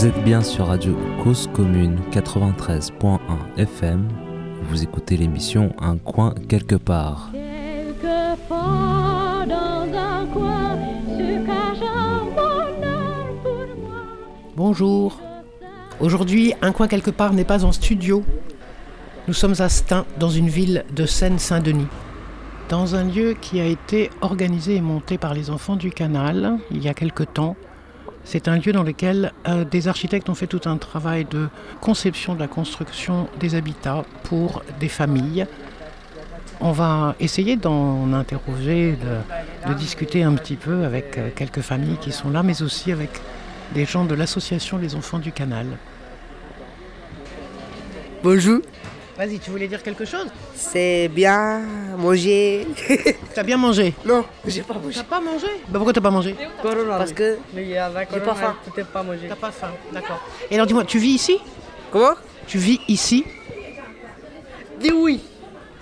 Vous êtes bien sur Radio Cause Commune 93.1 FM. Vous écoutez l'émission Un coin quelque part. Bonjour. Aujourd'hui, Un coin quelque part n'est pas en studio. Nous sommes à Stein, dans une ville de Seine-Saint-Denis. Dans un lieu qui a été organisé et monté par les enfants du canal il y a quelque temps c'est un lieu dans lequel euh, des architectes ont fait tout un travail de conception de la construction des habitats pour des familles. On va essayer d'en interroger, de, discuter un petit peu avec euh, quelques familles qui sont là, mais aussi avec des gens de l'association Les Enfants du Canal. Bonjour. Vas-y, tu voulais dire quelque chose? C'est bien manger. T'as bien mangé? Non, j'ai pas mangé. T'as pas mangé? Bah pourquoi t'as pas mangé? Parce que j'ai pas faim. pas mangé. T'as pas faim, d'accord. Et alors dis-moi, tu vis ici? Comment? Tu vis ici? Dis oui.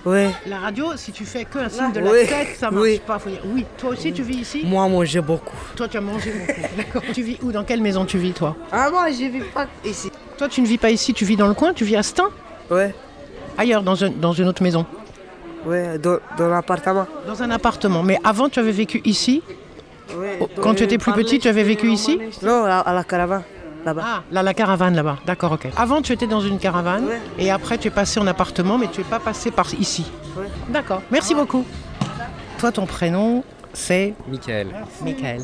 Ouais. La radio, si tu fais que un signe de la Oui. tête, ça marche Oui. pas. Faut dire oui. Toi aussi, tu vis ici? Moi, manger beaucoup. Toi, tu as mangé beaucoup. D'accord. Tu vis où? Dans quelle maison tu vis, toi? Ah, moi, je vis pas ici. Toi, tu ne vis pas ici, tu vis dans le coin, tu vis à Stein? Ouais. Ailleurs, dans, un- dans une autre maison Ouais, dans, dans l'appartement. Dans un appartement. Mais avant, tu avais vécu ici. Oh, Quand tu étais plus petit, tu avais vécu ici Non, à, à la caravane, là-bas. Ah, là, la caravane là-bas. D'accord, ok. Avant, tu étais dans une caravane et après, tu es passé en appartement, mais tu n'es pas passé par ici. Ouais. D'accord. Merci beaucoup. Toi, ton prénom, c'est Michael. Michael.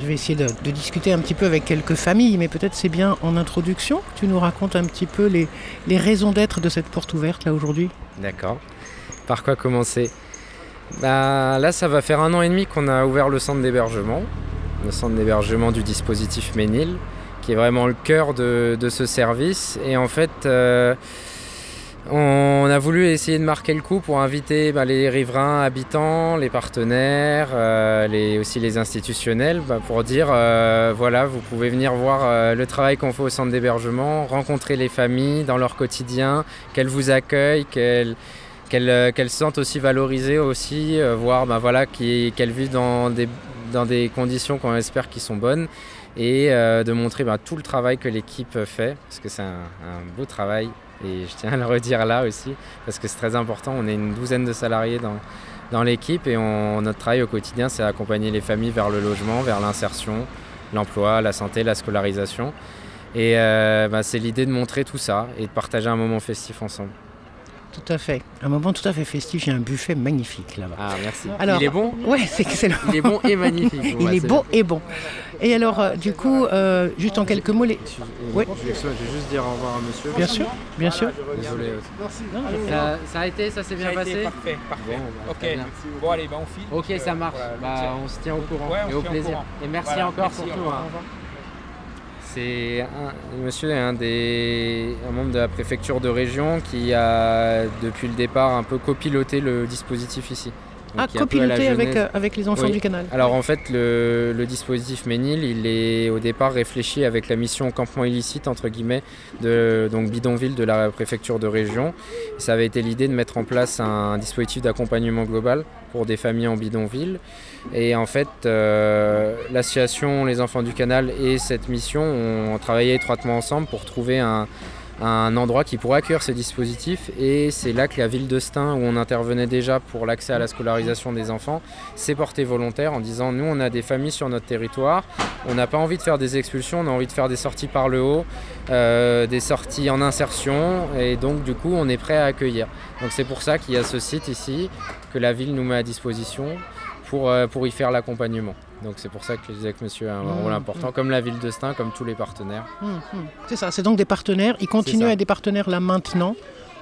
Je vais essayer de, de discuter un petit peu avec quelques familles, mais peut-être c'est bien en introduction que tu nous racontes un petit peu les, les raisons d'être de cette porte ouverte là aujourd'hui. D'accord. Par quoi commencer? Bah, Là, ça va faire un an et demi qu'on a ouvert le centre d'hébergement, le centre d'hébergement du dispositif Ménil, qui est vraiment le cœur de, de ce service. Et en fait, euh, on a voulu essayer de marquer le coup pour inviter bah, les riverains habitants, les partenaires, euh, aussi les institutionnels, bah, pour dire euh, voilà, vous pouvez venir voir euh, le travail qu'on fait au centre d'hébergement, rencontrer les familles dans leur quotidien, qu'elles vous accueillent, qu'elles se sentent aussi valorisées aussi, voir bah, voilà, qu'elles vivent dans des, conditions qu'on espère qui sont bonnes et de montrer tout le travail que l'équipe fait parce que c'est un beau travail et je tiens à le redire là aussi parce que c'est très important. On est une douzaine de salariés dans, dans l'équipe et notre travail au quotidien c'est accompagner les familles vers le logement, vers l'insertion, l'emploi, la santé, la scolarisation. Et euh, bah, c'est l'idée de montrer tout ça et de partager un moment festif ensemble. Tout à fait. Un moment tout à fait festif. Il y a un buffet magnifique là-bas. Ah merci. Alors- Il est bon Ouais, c'est excellent. Il est bon et magnifique. Il est beau et bon. Et alors, euh, du coup, euh, juste en quelques mots, les... Oui. Je vais juste dire au revoir à monsieur. bien sûr, bien sûr. Désolé. Ça, ça a été, ça s'est bien passé Parfait, parfait. Bon, bah, ok, bon allez, bah, on file. Ok, ça marche. Voilà, Bah, on se tient au courant Ouais, on et au plaisir. courant. Et merci Voilà, encore merci, pour au tout. C'est un, monsieur est un membre de la préfecture de région qui a depuis le départ un peu copiloté le dispositif ici. Ah, copiloté avec, euh, avec les enfants Oui. du canal. Alors en fait, le, le dispositif Ménil, il est au départ réfléchi avec la mission campement illicite, entre guillemets, de donc bidonville de la préfecture de région. Ça avait été l'idée de mettre en place un dispositif d'accompagnement global pour des familles en bidonville. Et en fait, euh, l'association Les Enfants du Canal et cette mission ont travaillé étroitement ensemble pour trouver un, un endroit qui pourrait accueillir ce dispositif. Et c'est là que la ville de Stein, où on intervenait déjà pour l'accès à la scolarisation des enfants, s'est porté volontaire en disant nous on a des familles sur notre territoire, on n'a pas envie de faire des expulsions, on a envie de faire des sorties par le haut, euh, des sorties en insertion et donc du coup on est prêt à accueillir. Donc c'est pour ça qu'il y a ce site ici que la ville nous met à disposition pour, euh, pour y faire l'accompagnement. Donc c'est pour ça que je disais que monsieur a un Mmh, rôle important, comme la ville de Stein, comme tous les partenaires. Hum. C'est ça, c'est donc des partenaires. Ils continuent à être des partenaires là maintenant.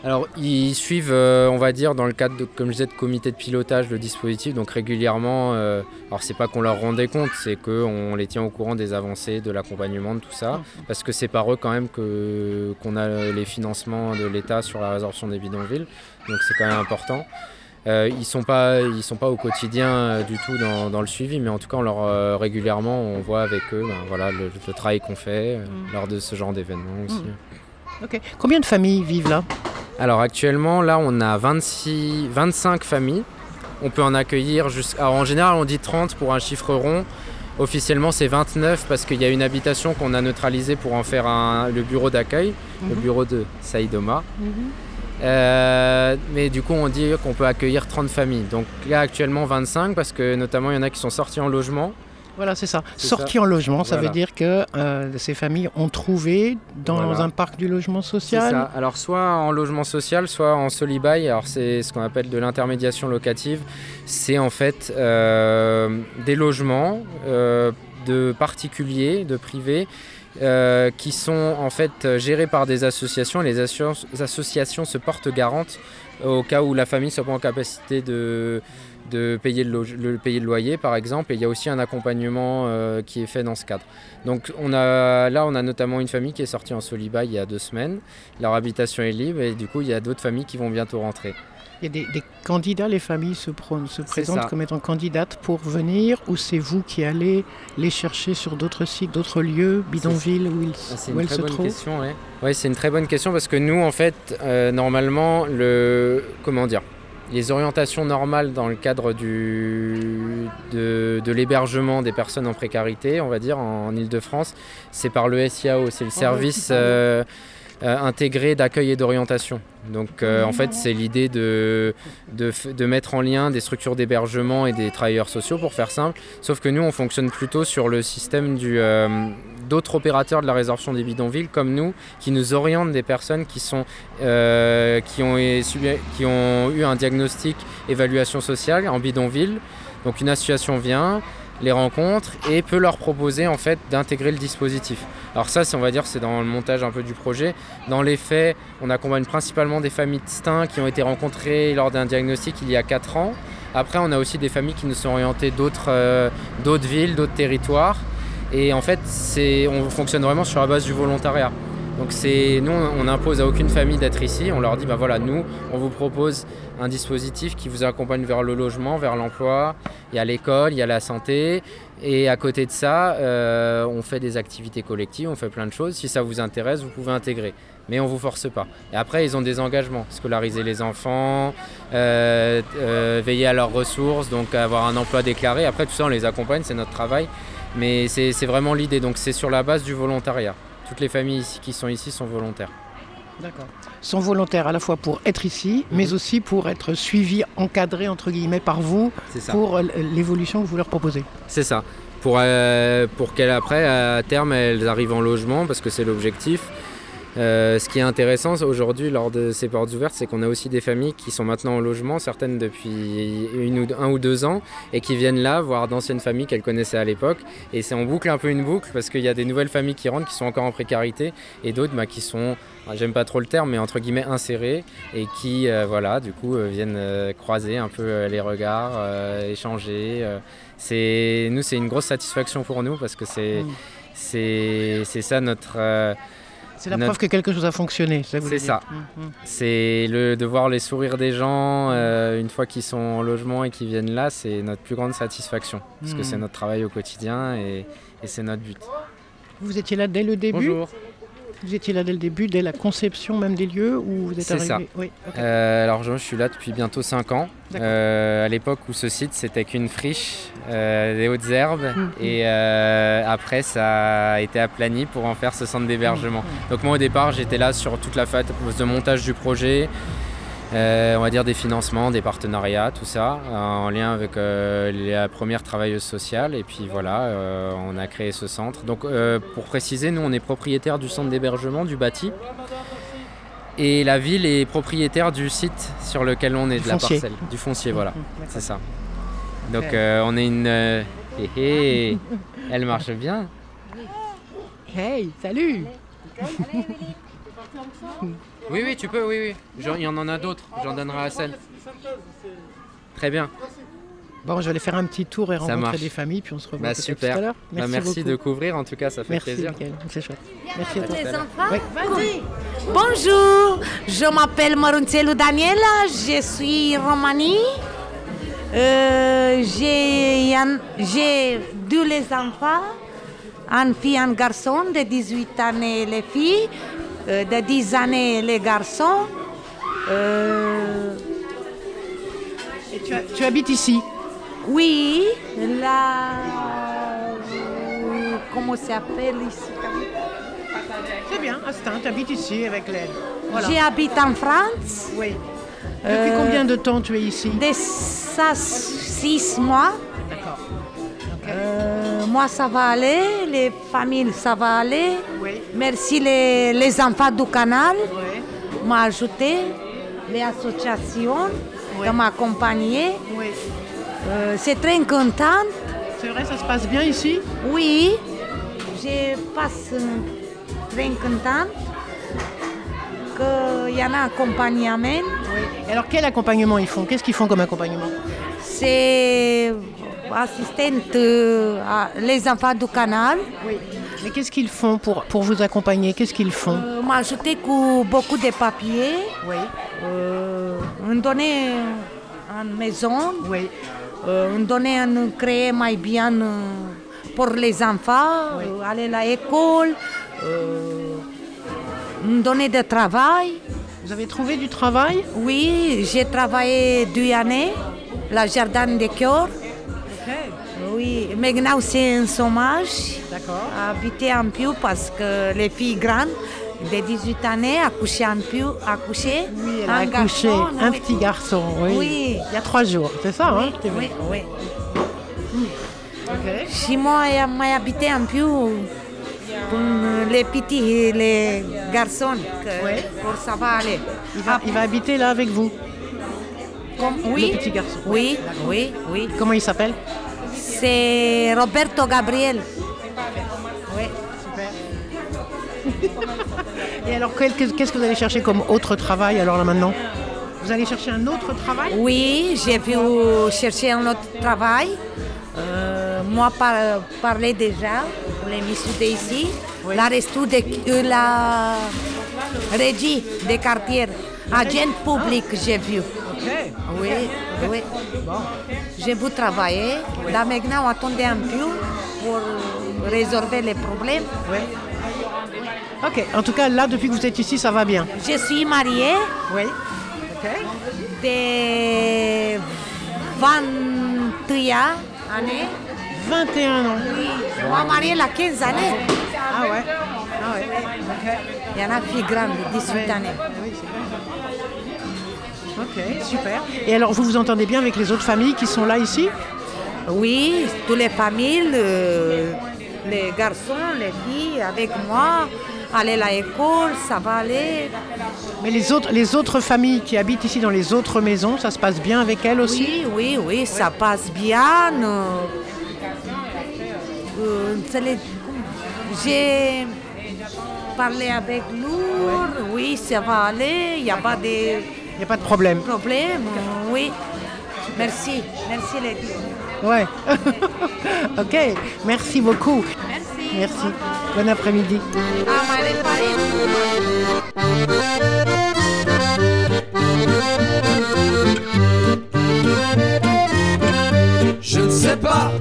Alors, ils suivent, euh, on va dire, dans le cadre, de, comme je disais, de comité de pilotage, le dispositif. Donc, régulièrement, euh, alors c'est pas qu'on leur rendait compte, c'est qu'on les tient au courant des avancées, de l'accompagnement, de tout ça. Parce que c'est par eux, quand même, qu'on a les financements de l'État sur la résorption des bidonvilles. Donc, c'est quand même important. Euh, ils sont pas, ils sont pas au quotidien euh, du tout dans, dans le suivi, mais en tout cas, on leur, euh, régulièrement, on voit avec eux ben, voilà, le, le travail qu'on fait Mm. lors de ce genre d'événements aussi. Ok. Combien de familles vivent là? Alors actuellement, là, on a 26, 25 familles. On peut en accueillir jusqu'à... En général, on dit 30 pour un chiffre rond. Officiellement, c'est 29 parce qu'il y a une habitation qu'on a neutralisée pour en faire un- le bureau d'accueil, le Mhm. bureau de Saïdoma. Euh, mais du coup, on dit qu'on peut accueillir 30 familles. Donc là, actuellement, 25 parce que notamment, il y en a qui sont sortis en logement. Voilà, c'est ça. C'est Sorti en logement, ça Voilà. veut dire que euh, ces familles ont trouvé dans Voilà. un parc du logement C'est social. ça. Alors, soit en logement social, soit en solibail. Alors, c'est ce qu'on appelle de l'intermédiation locative. C'est en fait euh, des logements de particuliers, de privés. Euh, qui sont en fait gérés par des associations. Les associ- associations se portent garantes au cas où la famille soit pas en capacité de, de payer, le, loyer, par exemple. Et il y a aussi un accompagnement euh, qui est fait dans ce cadre. Donc on a, là, on a notamment une famille qui est sortie en Soliba il y a deux semaines. Leur habitation est libre et du coup, il y a d'autres familles qui vont bientôt rentrer. Il y a des, des candidats, les familles se, présentent comme étant candidates pour venir ou c'est vous qui allez les chercher sur d'autres sites, d'autres lieux, bidonvilles où, ils- Ah, C'est où une elles très se bonne trouvent question, ouais. Ouais, c'est une très bonne question parce que nous, en fait, euh, normalement, le comment dire, les orientations normales dans le cadre du de, de l'hébergement des personnes en précarité, on va dire en, Ile-de-France, c'est par le SIAO, c'est le service euh, intégré d'accueil et d'orientation. Donc, euh, en fait, c'est l'idée de, de mettre en lien des structures d'hébergement et des travailleurs sociaux, pour faire simple. Sauf que nous, on fonctionne plutôt sur le système euh, d'autres opérateurs de la résorption des bidonvilles, comme nous, qui nous orientent des personnes qui, sont, qui, ont, qui ont eu un diagnostic évaluation sociale en bidonville. Donc une association vient, les rencontre et peut leur proposer en fait d'intégrer le dispositif. Alors ça, on va dire, c'est dans le montage un peu du projet. Dans les faits, on accompagne principalement des familles de STIN qui ont été rencontrées lors d'un diagnostic il y a 4 ans. Après, on a aussi des familles qui nous sont orientées d'autres euh, villes, d'autres territoires. Et en fait, on fonctionne vraiment sur la base du volontariat. Donc c'est, nous, on n'impose à aucune famille d'être ici. On leur dit, bah voilà, nous, on vous propose un dispositif qui vous accompagne vers le logement, vers l'emploi. Il y a l'école, il y a la santé. Et à côté de ça, euh, on fait des activités collectives, on fait plein de choses. Si ça vous intéresse, vous pouvez intégrer. Mais on ne vous force pas. Et après, ils ont des engagements. Scolariser les enfants, euh, euh, veiller à leurs ressources, donc avoir un emploi déclaré. Après, tout ça, on les accompagne, c'est notre travail. Mais c'est vraiment l'idée. Donc c'est sur la base du volontariat. Toutes les familles ici, qui sont ici sont volontaires. D'accord. Sont volontaires à la fois pour être ici, mais aussi pour être suivis, encadrés entre guillemets par vous pour euh, l'évolution que vous leur proposez. C'est ça. Pour, euh, pour qu'elles, après, à terme, elles arrivent en logement, parce que c'est l'objectif. Euh, ce qui est intéressant aujourd'hui lors de ces portes ouvertes, c'est qu'on a aussi des familles qui sont maintenant en logement, certaines depuis une ou deux- un ou deux ans, et qui viennent là voir d'anciennes familles qu'elles connaissaient à l'époque. Et c'est en boucle un peu une boucle, parce qu'il y a des nouvelles familles qui rentrent, qui sont encore en précarité, et d'autres bah, qui sont, j'aime pas trop le terme, mais entre guillemets insérées, et qui, euh, voilà, du coup, euh, viennent euh, croiser un peu les regards, échanger. c'est, nous, c'est une grosse satisfaction pour nous, parce que c'est, Mm. c'est, c'est ça notre... C'est la Notre- preuve que quelque chose a fonctionné. ça vous C'est ça. Mhm. C'est le de voir les sourires des gens euh, une fois qu'ils sont en logement et qu'ils viennent là, c'est notre plus grande satisfaction parce que c'est notre travail au quotidien et, et c'est notre but. Vous étiez là dès le début Vous étiez là dès le début, dès la conception même des lieux où vous êtes C'est arrivé ça. Oui. Euh, alors je, je suis là depuis bientôt 5 ans. Euh, à l'époque où ce site c'était qu'une friche, euh, des hautes herbes Mhm. et euh, après ça a été aplani pour en faire ce centre d'hébergement. Mhm. Donc moi au départ j'étais là sur toute la phase de montage du projet, on va dire des financements, des partenariats, tout ça, euh, en lien avec euh, la première travailleuse sociale. Et puis voilà, euh, on a créé ce centre. Donc euh, pour préciser, nous on est propriétaire du centre d'hébergement, du bâti. Et la ville est propriétaire du site sur lequel on est, Du de la parcelle, du foncier, voilà, c'est ça. Donc euh, on est une... euh, hé, hé, elle marche bien. Hey, salut Oui, oui, tu peux, oui, oui. Il y en en a d'autres, j'en donnerai à celle. Très bien. Bon, je vais aller faire un petit tour et rencontrer des familles, puis on se revoit Bah, super. tout à l'heure. Bah, merci de couvrir, en tout cas, ça fait Merci, plaisir. C'est chouette. Merci à toi. Les enfants Oui. Bonjour, je m'appelle Maruncello Daniela, je suis Romanie. Euh, j'ai un- j'ai deux les enfants, une fille et un garçon de 18 années les filles, euh, de 10 années les garçons. Euh, Et tu, tu habites ici oui, là, comment ça s'appelle ici. C'est bien, Astin, tu habites ici avec l'aide. Voilà. J'habite en France. Oui. Depuis Euh, combien de temps tu es ici ça, six mois. Euh, moi, ça va aller. Les familles, ça va aller. Oui. Merci les, les enfants du canal. Oui. M'a ajouté. Les associations Oui. m'ont accompagné. Oui. Euh, c'est très contente. C'est vrai, ça se passe bien ici? Oui, je passe très contente qu'il y en a accompagnement. Oui. Alors quel accompagnement ils font? Qu'est-ce qu'ils font comme accompagnement? C'est assistante euh, à les enfants du canal. Oui. Mais qu'est-ce qu'ils font pour, pour vous accompagner? Qu'est-ce qu'ils font? Euh, m'a ajouté que beaucoup de papiers. Oui. Euh, on donnait une maison. Oui. Euh, on donnait un créer mais bien euh, pour les enfants, Oui. aller à l'école. On donnait du travail. Vous avez trouvé du travail? Oui, j'ai travaillé deux années, la jardin de cœur. Oui, maintenant c'est un chômage. D'accord. Habiter un peu parce que les filles grandes de 18 années accouchent un peu, accouchées. Oui, elle a un accouché garçon, un petit garçon, oui. Oui. Il y a trois jours, c'est ça hein Oui, oui, oui. Ok. Chez moi, j'ai habité un peu pour les petits, les garçons, que- Oui. pour ça va aller. Il va, il va habiter là avec vous? Comme- oui, Le petit garçon. Oui, oui, oui. Comment il s'appelle? C'est Roberto Gabriel. Oui. Et alors qu'est-ce que vous allez chercher comme autre travail alors là maintenant? Vous allez chercher un autre travail? Oui, j'ai pu chercher un autre travail. Euh, moi, par, parler déjà pour les messieurs d'ici. La resto de euh, la régie des quartiers. Agent public, j'ai vu. Oui, oui. J'ai pu travailler. Là maintenant, on attendait un peu pour résoudre les problèmes. Ouais. Ok. En tout cas, là, depuis que vous êtes ici, ça va bien. Je suis mariée Oui. Ok. de 21 années. 21 ans. Oui, moi mariée à 15 années. Ah ouais. Ah ouais. Ok. Il y en a une fille grande, 18 années. Oui. Ok, super. Et alors, vous vous entendez bien avec les autres familles qui sont là ici? Oui, toutes les familles, le- les garçons, les filles, avec moi, aller à l'école, ça va aller. Mais les autres, les autres familles qui habitent ici dans les autres maisons, ça se passe bien avec elles aussi? Oui, oui, oui, ça passe bien. euh, euh, les- J'ai parlé avec Lourd, oui, ça va aller, il n'y a pas de Il n'y a pas de problème. problème, oui. Merci, merci les filles. Ouais. ok, merci beaucoup. Merci. Merci. Bon après-midi. Je ne sais pas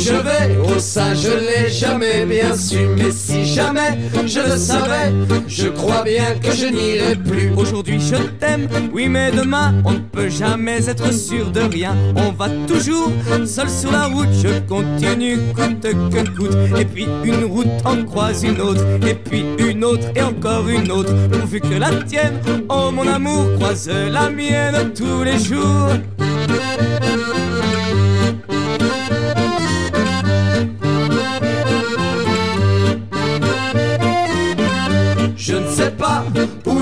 je vais, oh ça je l'ai jamais bien su. Mais si jamais je le savais, je crois bien que je n'irai plus. Aujourd'hui je t'aime, oui mais demain on ne peut jamais être sûr de rien. On va toujours seul sur la route, je continue coûte que coûte. Et puis une route en croise une autre, et puis une autre et encore une autre. Pourvu que la tienne, oh mon amour, croise la mienne tous les jours.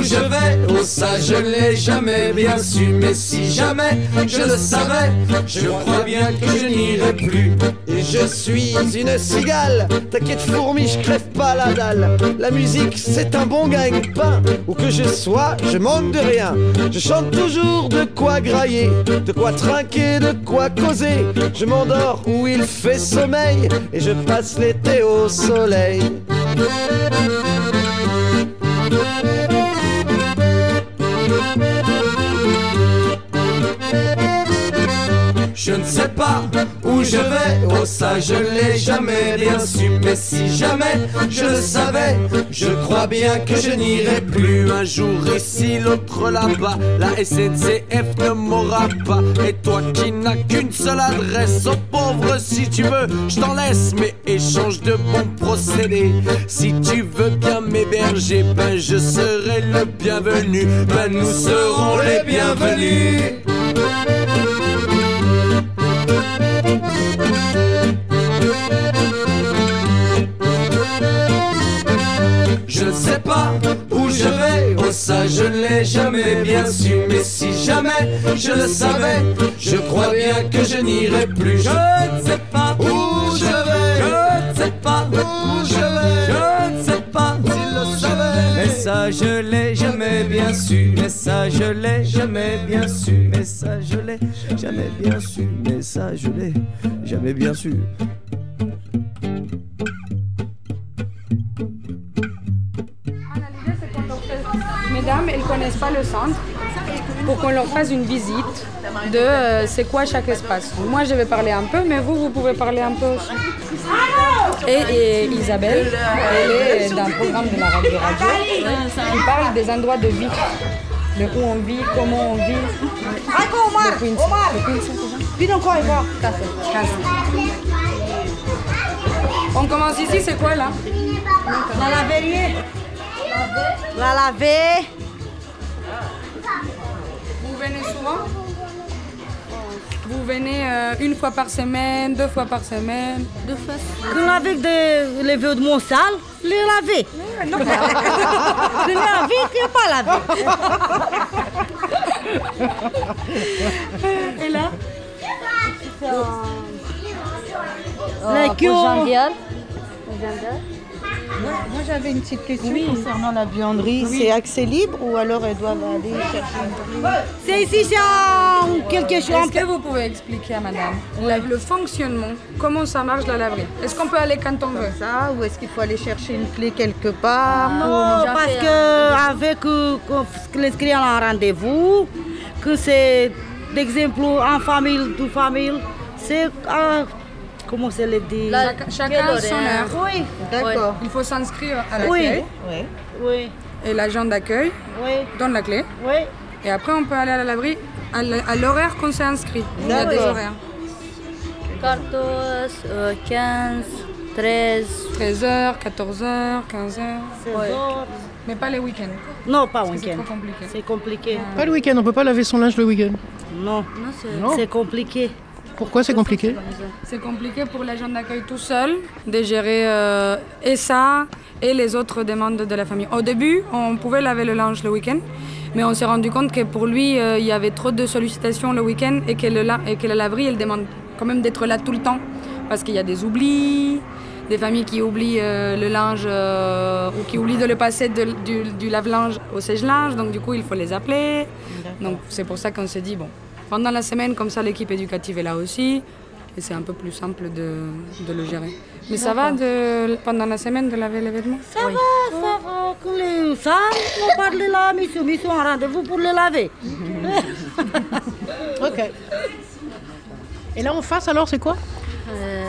Je vais, oh ça je l'ai jamais bien su. Mais si jamais je le savais, je crois bien que je n'irai plus. Et je suis une cigale. T'inquiète fourmi, je crève pas la dalle. La musique c'est un bon gagne-pain Où que je sois, je manque de rien. Je chante toujours de quoi grailler De quoi trinquer, de quoi causer. Je m'endors où il fait sommeil Et je passe l'été au soleil sais pas où je vais, oh ça je l'ai jamais bien su. Mais si jamais je le savais, je crois bien que je n'irai plus. Un jour ici, l'autre là-bas, la SNCF ne m'aura pas. Et toi qui n'as qu'une seule adresse, oh pauvre si tu veux, je t'en laisse, mais échange de bons procédés. Si tu veux bien m'héberger, ben je serai le bienvenu. Ben nous serons les bienvenus. Ne sais pas où je vais, oh ça je ne l'ai jamais bien su. Mais si jamais je le savais, je crois bien que je n'irai plus. Je ne sais pas où je vais, je ne sais pas où je vais, je ne sais pas s'il le savait. Mais ça je l'ai jamais bien su, mais ça je l'ai jamais bien su, mais ça je l'ai jamais bien su, mais ça je l'ai jamais bien su. Mesdames, elles ne connaissent pas le centre pour qu'on leur fasse une visite de euh, c'est quoi chaque espace. Moi, je vais parler un peu, mais vous, vous pouvez parler un peu aussi. Et, et Isabelle, elle est d'un programme de la radio, radio qui parle des endroits de vie, de où on vit, comment on vit. De Queens. De Queens, à fait. 15. On commence ici, c'est quoi là? La laverie. La laver. Vous venez souvent? Vous venez euh, une fois par semaine, deux fois par semaine? Deux fois Quand avec des les vieux de mon salle, les laver. Non, Je laver, tu n'as pas lavé. Et là? Les Jean-Guerre. Moi j'avais une petite question concernant la vianderie. C'est accès libre ou alors elles doivent aller chercher une clé C'est ici, en quelque chose. Est-ce que vous pouvez expliquer à madame? La- le fonctionnement, comment ça marche la laverie Est-ce qu'on peut aller quand on veut? Ça ou est-ce qu'il faut aller chercher une clé quelque part? Non, pour- parce que avec euh, l'inscrit à un rendez-vous, que c'est d'exemple en famille, toute famille, c'est euh, comment c'est le dit Chac- Chacun son heure. Oui, D'accord. Il faut s'inscrire à l'accueil. Oui. oui, Et l'agent d'accueil oui, donne la clé. oui. Et après, on peut aller à la laverie à l'horaire qu'on s'est inscrit. Il y a des D'accord. horaires. 14, euh, 15, 13. 13h, 14h, 15h. C'est bon. Mais pas les week-ends. Non, pas C'est week-end. trop compliqué. C'est compliqué. Pas le week-end, on peut pas laver son linge le week-end. Non, c'est. Non. c'est compliqué. Pourquoi c'est compliqué C'est compliqué pour l'agent d'accueil tout seul de gérer euh, et ça et les autres demandes de la famille. Au début, on pouvait laver le linge le week-end, mais on s'est rendu compte que pour lui, euh, il y avait trop de sollicitations le week-end et que, le la- et que la laverie, elle demande quand même d'être là tout le temps parce qu'il y a des oublis, des familles qui oublient euh, le linge euh, ou qui oublient de le passer de- du, du lave-linge au sèche-linge, donc du coup, il faut les appeler. Donc c'est pour ça qu'on s'est dit, bon, pendant la semaine, comme ça, l'équipe éducative est là aussi. Et c'est un peu plus simple de, de le gérer. Mais ça va de, pendant la semaine de laver les vêtements? Ça va, ça va. Que les, ça, on parle de la mission, mission en rendez-vous pour le laver. Ok. Et là en face alors c'est quoi?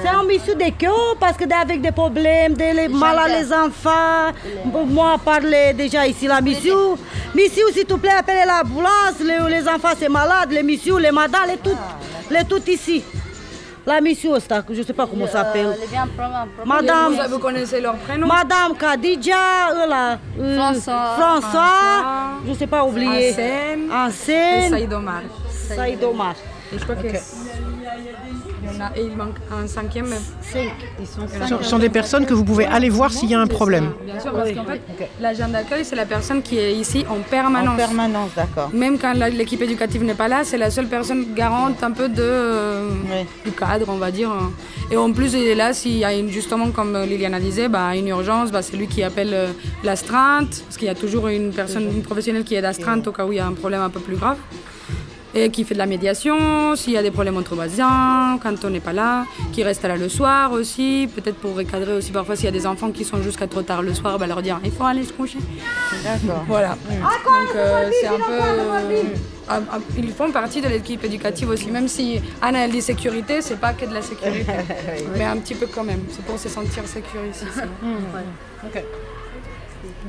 C'est un mission de cœur parce que avec des problèmes, des les, malades les enfants. Moi, parler déjà ici la mission. Mission, s'il te plaît, appelez l'ambulance. Les, les enfants, c'est malade. Les missions, les madames, les toutes, les toutes ici. La mission, c'est- je ne sais pas comment ça s'appelle. Les. Madame, Vous, vous connaissez leur prénom? Madame Khadija, euh, là, euh, François. François, je ne sais pas oublier. Hassen et Ansel, Saïd Omar. Saïd Omar. Et je crois que a, et il manque un cinquième. Cinq. Ce sont- ce sont des personnes que vous pouvez aller voir s'il y a un problème. Bien sûr, parce qu'en fait, l'agent d'accueil, c'est la personne qui est ici en permanence. En permanence, d'accord. Même quand l'équipe éducative n'est pas là, c'est la seule personne garante un peu de, euh, Oui. du cadre, on va dire. Et en plus, il est là s'il y a une, justement, comme Liliana disait, bah, une urgence, bah, c'est lui qui appelle euh, l'astreinte, parce qu'il y a toujours une personne, une professionnelle qui est d'astreinte au cas où il y a un problème un peu plus grave. Et qui fait de la médiation, s'il y a des problèmes entre voisins, quand on n'est pas là, qui reste là le soir aussi, peut-être pour recadrer aussi parfois s'il y a des enfants qui sont jusqu'à trop tard le soir, bah, leur dire il faut aller se coucher. D'accord. Voilà. Donc euh, c'est un peu. euh, ah, ah, ils font partie de l'équipe éducative aussi. Même si Anna elle dit sécurité, c'est pas que de la sécurité, mais un petit peu quand même. C'est pour se sentir sécure ici. c'est- Ok.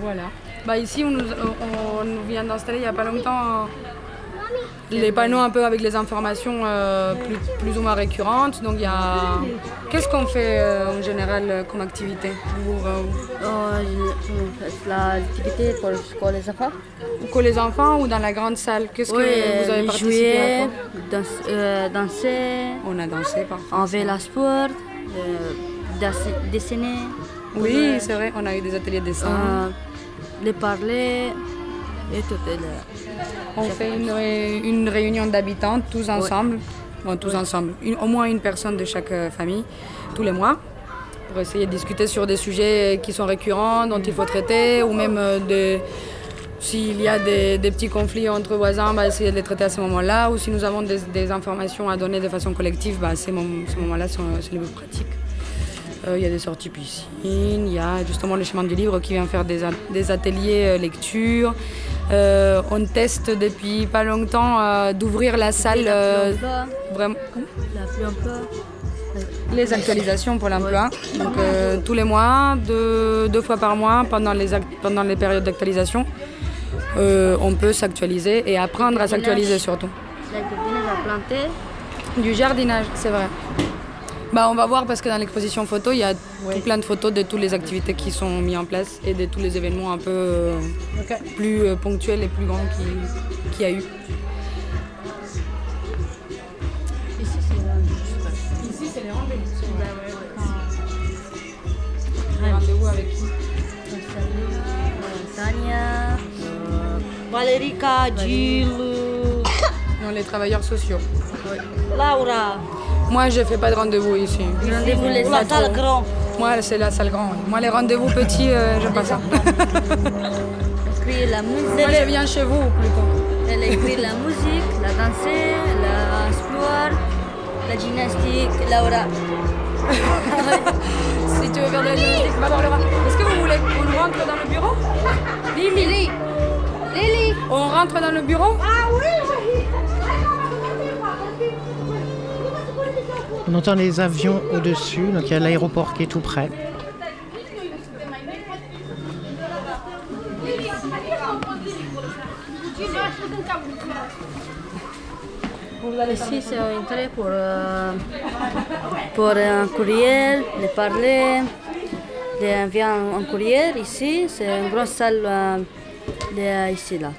Voilà. Bah ici, on, nous- on- on vient d'installer il n'y a pas longtemps les panneaux un peu avec les informations euh, plus, plus ou moins récurrentes. Donc il y a... Qu'est-ce qu'on fait euh, en général euh, comme activité pour, euh, Oh, L'activité pour, pour les enfants pour les enfants ou dans la grande salle? Qu'est-ce Oui, que vous avez participé jouer, à danse- euh, danser, On a dansé parfois. on fait la sport, dessiner. Oui, c'est vrai, on a eu des ateliers de dessin. les parler et tout. On fait une, ré- une réunion d'habitants, tous ensemble. Bon, tous ensemble. Une- au moins une personne de chaque euh, famille, tous les mois, pour essayer de discuter sur des sujets qui sont récurrents, dont il faut traiter, ou même euh, de- s'il y a des, des petits conflits entre voisins, bah, essayer de les traiter à ce moment-là. Ou si nous avons des, des informations à donner de façon collective, bah, ces, mom- ces moments-là sont, c'est les plus pratiques. Euh, Il y a des sorties piscine, il y a justement le chemin du livre qui vient faire des, des ateliers euh, lecture. Euh, on teste depuis pas longtemps euh, d'ouvrir la salle euh, vraiment. Les actualisations pour l'emploi. Donc tous les mois, deux, deux fois par mois pendant les, pendant les périodes d'actualisation, on peut s'actualiser et apprendre à s'actualiser surtout. Du jardinage, c'est vrai. Bah, on va voir parce que dans l'exposition photo, il y a tout plein de photos de toutes les activités qui sont mises en place et de tous les événements un peu euh, plus euh, ponctuels et plus grands qui- qu'il y a eu. Ici, c'est les rendez-vous. Les rendez-vous avec qui? Tania. Valerica, Gilles, Non, les travailleurs sociaux. Laura. Moi, je fais pas de rendez-vous ici. Rendez-vous les La salle grand. Moi, c'est la salle grande. Moi, les rendez-vous petits, euh, j'aime pas ça. Écrire la musique. Moi, je viens chez vous plutôt. Elle écrit la musique, la danser, la sport, la gymnastique, Laura. Si tu veux faire de la gymnastique, va voir Laura. Est-ce que vous voulez qu'on rentre dans le bureau? Lily Lily On rentre dans le bureau? Ah On entend les avions au-dessus, donc il y a l'aéroport qui est tout près. Ici, c'est un intérêt pour, euh, pour un courrier, de parler. De, vient un courrier ici, c'est une grosse salle euh, de, ici là.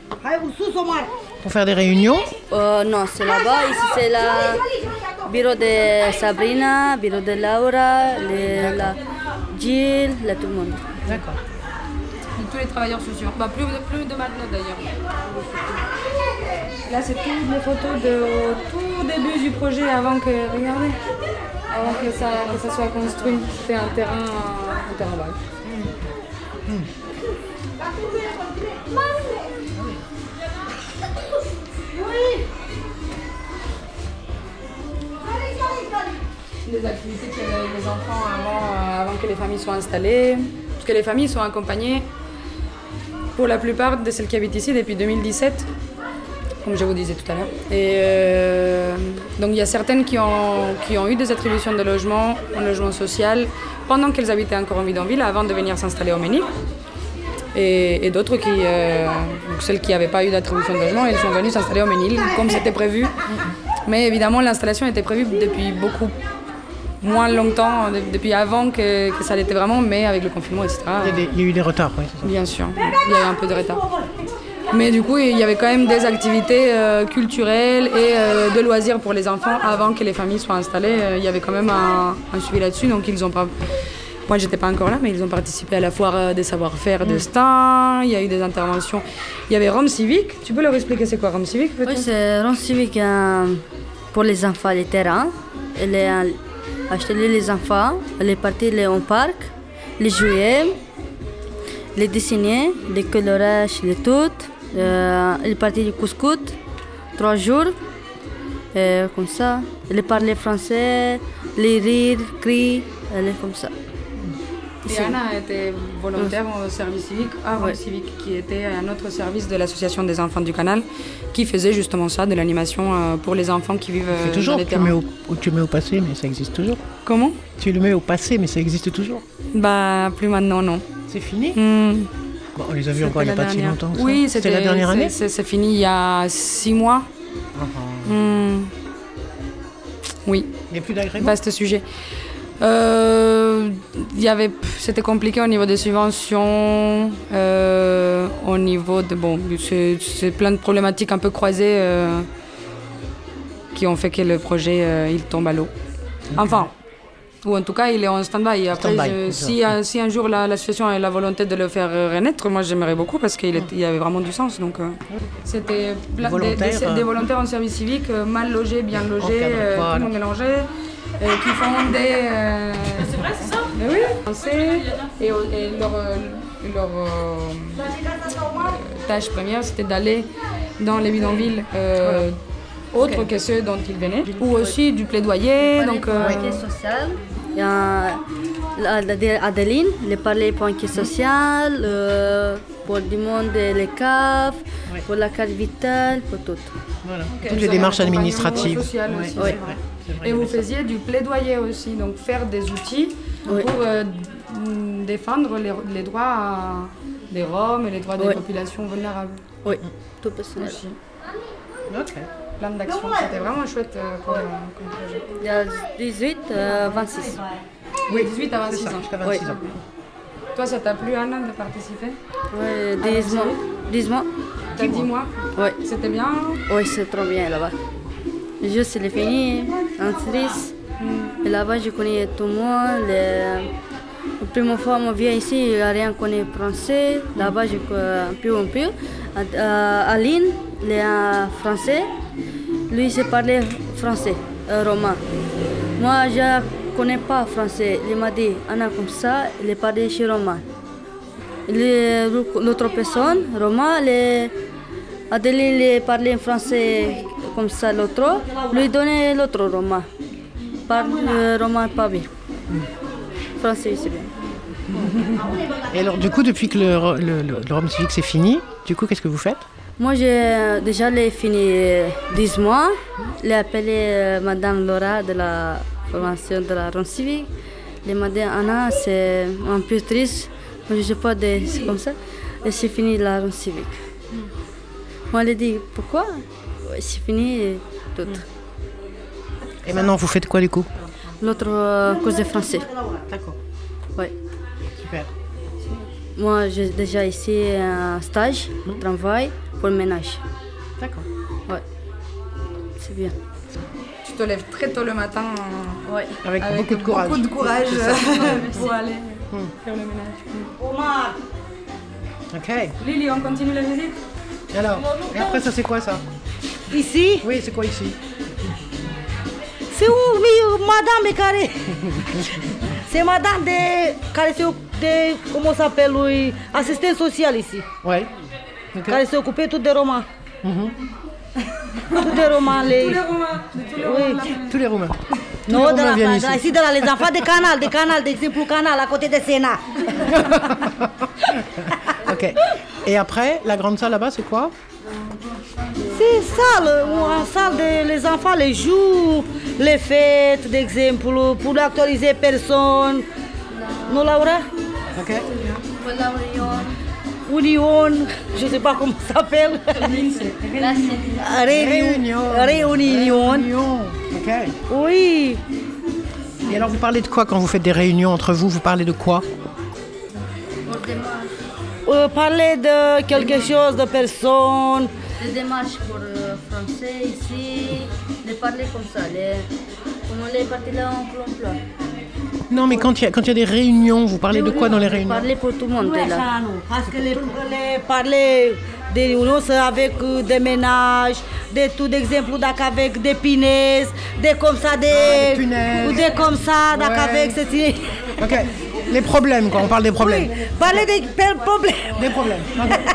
Pour faire des réunions, Euh, non, c'est là-bas. Ici, c'est le bureau de Sabrina, bureau de Laura, le, la Jill, la, tout le monde. D'accord. Tous les travailleurs sociaux. Bah, plus, plus de maintenant d'ailleurs. Là, c'est toutes les photos de au tout début du projet avant que. Regardez. Avant que ça, que ça soit construit. C'était un terrain, un terrain vague. Les activités qu'il y avait avec les enfants avant, euh, avant que les familles soient installées. Parce que les familles sont accompagnées, pour la plupart de celles qui habitent ici, depuis 2017, comme je vous disais tout à l'heure. Et euh, donc il y a certaines qui ont, qui ont eu des attributions de logement, en logement social, pendant qu'elles habitaient encore en bidonville, avant de venir s'installer au Ménil. Et, d'autres qui, euh, celles qui n'avaient pas eu d'attribution de logement, elles sont venues s'installer au Ménil, comme c'était prévu. Mais évidemment, l'installation était prévue depuis beaucoup moins longtemps, de- depuis avant que, que ça l'était vraiment, mais avec le confinement, etc. il y a, des- il y a eu des retards. oui, c'est ça. Bien sûr, il y a eu un peu de retard. Mais du coup, il y avait quand même des activités euh, culturelles et euh, de loisirs pour les enfants avant que les familles soient installées. Euh, il y avait quand même un, un suivi là-dessus, donc ils ont pas. Moi, j'étais pas encore là, mais ils ont participé à la foire des savoir-faire de Stein. Il y a eu des interventions. Il y avait Rome Civique. Tu peux leur expliquer c'est quoi Rome Civique Oui, c'est rond civique euh, pour les enfants, les terrains. Les, euh, acheter les enfants, les partir les, en parc, les jouer, les dessiner, les colorages, les tout. Euh, les partir du couscous, trois jours, euh, comme ça. Les parler français, les rire, crier, les comme ça. Et Anna était volontaire au service civique, à Rome Civique, qui était un autre service de l'association des enfants du canal, qui faisait justement ça, de l'animation euh, pour les enfants qui vivent euh, toujours, dans les tu terrains. mets, au, tu mets au passé, mais ça existe toujours. Comment? Tu le mets au passé, mais ça existe toujours. Bah, plus maintenant, non. C'est fini? Hmm. Bon, On les a vus encore il n'y a pas si longtemps. ça. Oui, c'était la dernière année? c'est- fini il y a six mois. Hmm. Oui. Il n'y a plus d'agrément? Vaste sujet. Euh, y avait, c'était compliqué au niveau des subventions, euh, au niveau de bon, c'est, plein de problématiques un peu croisées euh, qui ont fait que le projet euh, il tombe à l'eau. Enfin, ou en tout cas il est en stand-by. Après, je- si, un- si un jour la- l'association a la volonté de le faire renaître, moi j'aimerais beaucoup parce qu'il y avait vraiment du sens. Donc, euh, c'était plein- des, Volontaires, des- euh, des volontaires en service civique, mal logés, bien logés, tout le monde mélangé, qui font des. euh, C'est vrai, c'est ça mais oui, français. Et, et leur, euh, leur euh, tâche première, c'était d'aller dans les bidonvilles euh, autres que ceux dont ils venaient, ou aussi du plaidoyer. Donc, euh. Il y a Adeline, elle parlait pour enquête sociale, euh, pour du monde, les CAF, pour la carte vitale, pour tout. Voilà. Toutes les démarches administratives. social Ouais. aussi, Ouais. Et vous faisiez du plaidoyer aussi, donc faire des outils Oui. pour euh, défendre les, les droits à- des Roms et les droits des Oui. populations vulnérables. Oui, tout personnel. Aussi. Ok. Plein d'actions, c'était vraiment chouette euh, comme, comme projet. Il y a 18, euh, 26. Oui, 18 à 26 C'est ça, ans. jusqu'à 26 Oui. ans. Toi, ça t'a plu, Anna, de participer? Ah, 10 mois. 10 mois. T'as 10 mois? Oui. C'était bien? Oui, c'est trop bien là-bas. Juste, il est fini, en. Et là-bas, je connais tout le monde. La première fois je viens ici, je rien connaît français. Là-bas, je connais un peu, un peu. À- Aline, il est français. Lui, il parlait français, euh, roman. Moi, je ne connais pas français. Il m'a dit, Anna, comme ça, il parlé chez est- L'autre personne, elle est Adeline il parlait français comme ça l'autre, lui donnait l'autre roman. Parle euh, roman pas bien. Français c'est bien. Et alors, du coup, depuis que le, le, le, le Rome civique c'est fini, du coup, qu'est-ce que vous faites? Moi j'ai déjà l'ai fini euh, 10 mois. J'ai appelé euh, Madame Laura de la formation de la Ronde civique. Elle m'a dit Anna c'est un peu triste, mais je sais pas de c'est comme ça. Et c'est fini la Ronde civique. Moi elle dit pourquoi? C'est fini tout. Et maintenant, vous faites quoi, du coup? L'autre euh, cause de français. D'accord. Oui. Super. Moi, j'ai déjà ici un stage, un travail pour le ménage. D'accord. Ouais. C'est bien. Tu te lèves très tôt le matin euh, Ouais. Avec beaucoup de courage. beaucoup de courage euh, pour aller faire le ménage. Ok. Lily, on continue la visite Alors, et après, ça, c'est quoi, ça? Ici? Oui, c'est quoi ici? C'est où? Mi- madame est carré C'est madame de. Care se de. Comment ça s'appelle lui Assistant social ici. Ouais. Ok. Care se occupait tout des romans. Tout des romans. Les... Tous les romans, de tous les Oui. romans. Tous les Roumains. Tous Non, les de la, de ici. la- ici, de la, les enfants de canal, de canal, d'exemple canal, à côté de Sénat. ok. Et après, la grande salle là-bas, c'est quoi? C'est salle, salle de, les enfants les jouent, les fêtes d'exemple, pour actualiser personne. Non, Laura? Ok. Union, je ne sais pas comment ça s'appelle. Réunion. Réunion. Ok. Oui. Et alors, vous parlez de quoi quand vous faites des réunions entre vous? Vous parlez de quoi? Euh, parler de quelque chose, de personne. Les démarches pour le français ici, de parler comme ça, les, comment les là en emploi. Non, mais quand il y, a- quand il y a des réunions, vous parlez de quoi dans les réunions Parler pour tout le monde Ouais, là. Parce que les, les parler des réunions, c'est avec euh, des ménages, des tout d'exemple avec des punaises, des comme ça, des, Ah, des punaises. ou des comme ça, Ouais. avec ceci. Ok. Les problèmes, quoi. On parle des problèmes. Oui, parler des problèmes. Des problèmes. ok.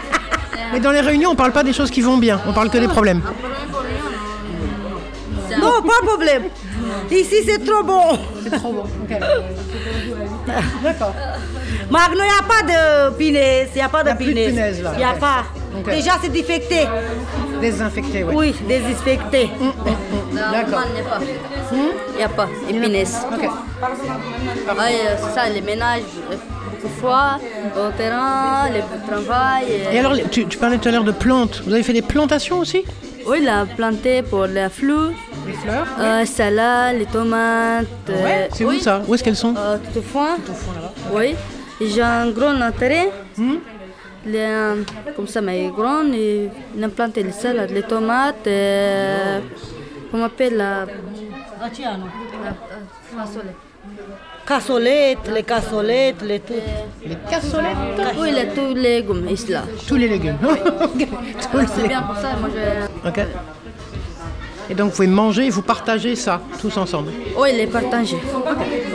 Mais dans les réunions, on parle pas des choses qui vont bien. On parle que des problèmes. Non, pas de problème. Ici, c'est trop bon. C'est trop bon. ok. D'accord. Magno, il n'y a pas de punaise. Il n'y a pas de Y a plus de punaise. Il n'y a pas. Déjà, c'est défecté. Désinfecté, oui. Oui, désinfecté. D'accord. Il n'y a pas. Il n'y a pas. Épinesse. Ok. Ah, euh, ça, les ménages, euh, beaucoup de fois, au terrain, le travail. Et alors, tu, tu parlais tout à l'heure de plantes. Vous avez fait des plantations aussi? Oui, il a planté pour les fleurs. Les fleurs Euh, salade, les tomates. Ouais, c'est où oui. ça? Où est-ce qu'elles sont? Euh, tout au fond. Oui. Et J'ai un grand terrain. Hmm? Euh, comme ça, mais grand. Et a planté les salades, les tomates. euh, comment on appelle la. La, euh, fasolée. Cassolettes, les cassolettes, les tout. Les cassolettes Oui, a tous les légumes ici là. Tous les légumes. Ok. Tous les C'est bien pour ça, moi je. Ok. Et donc vous pouvez manger et vous partagez ça tous ensemble. Oui, il est partagé.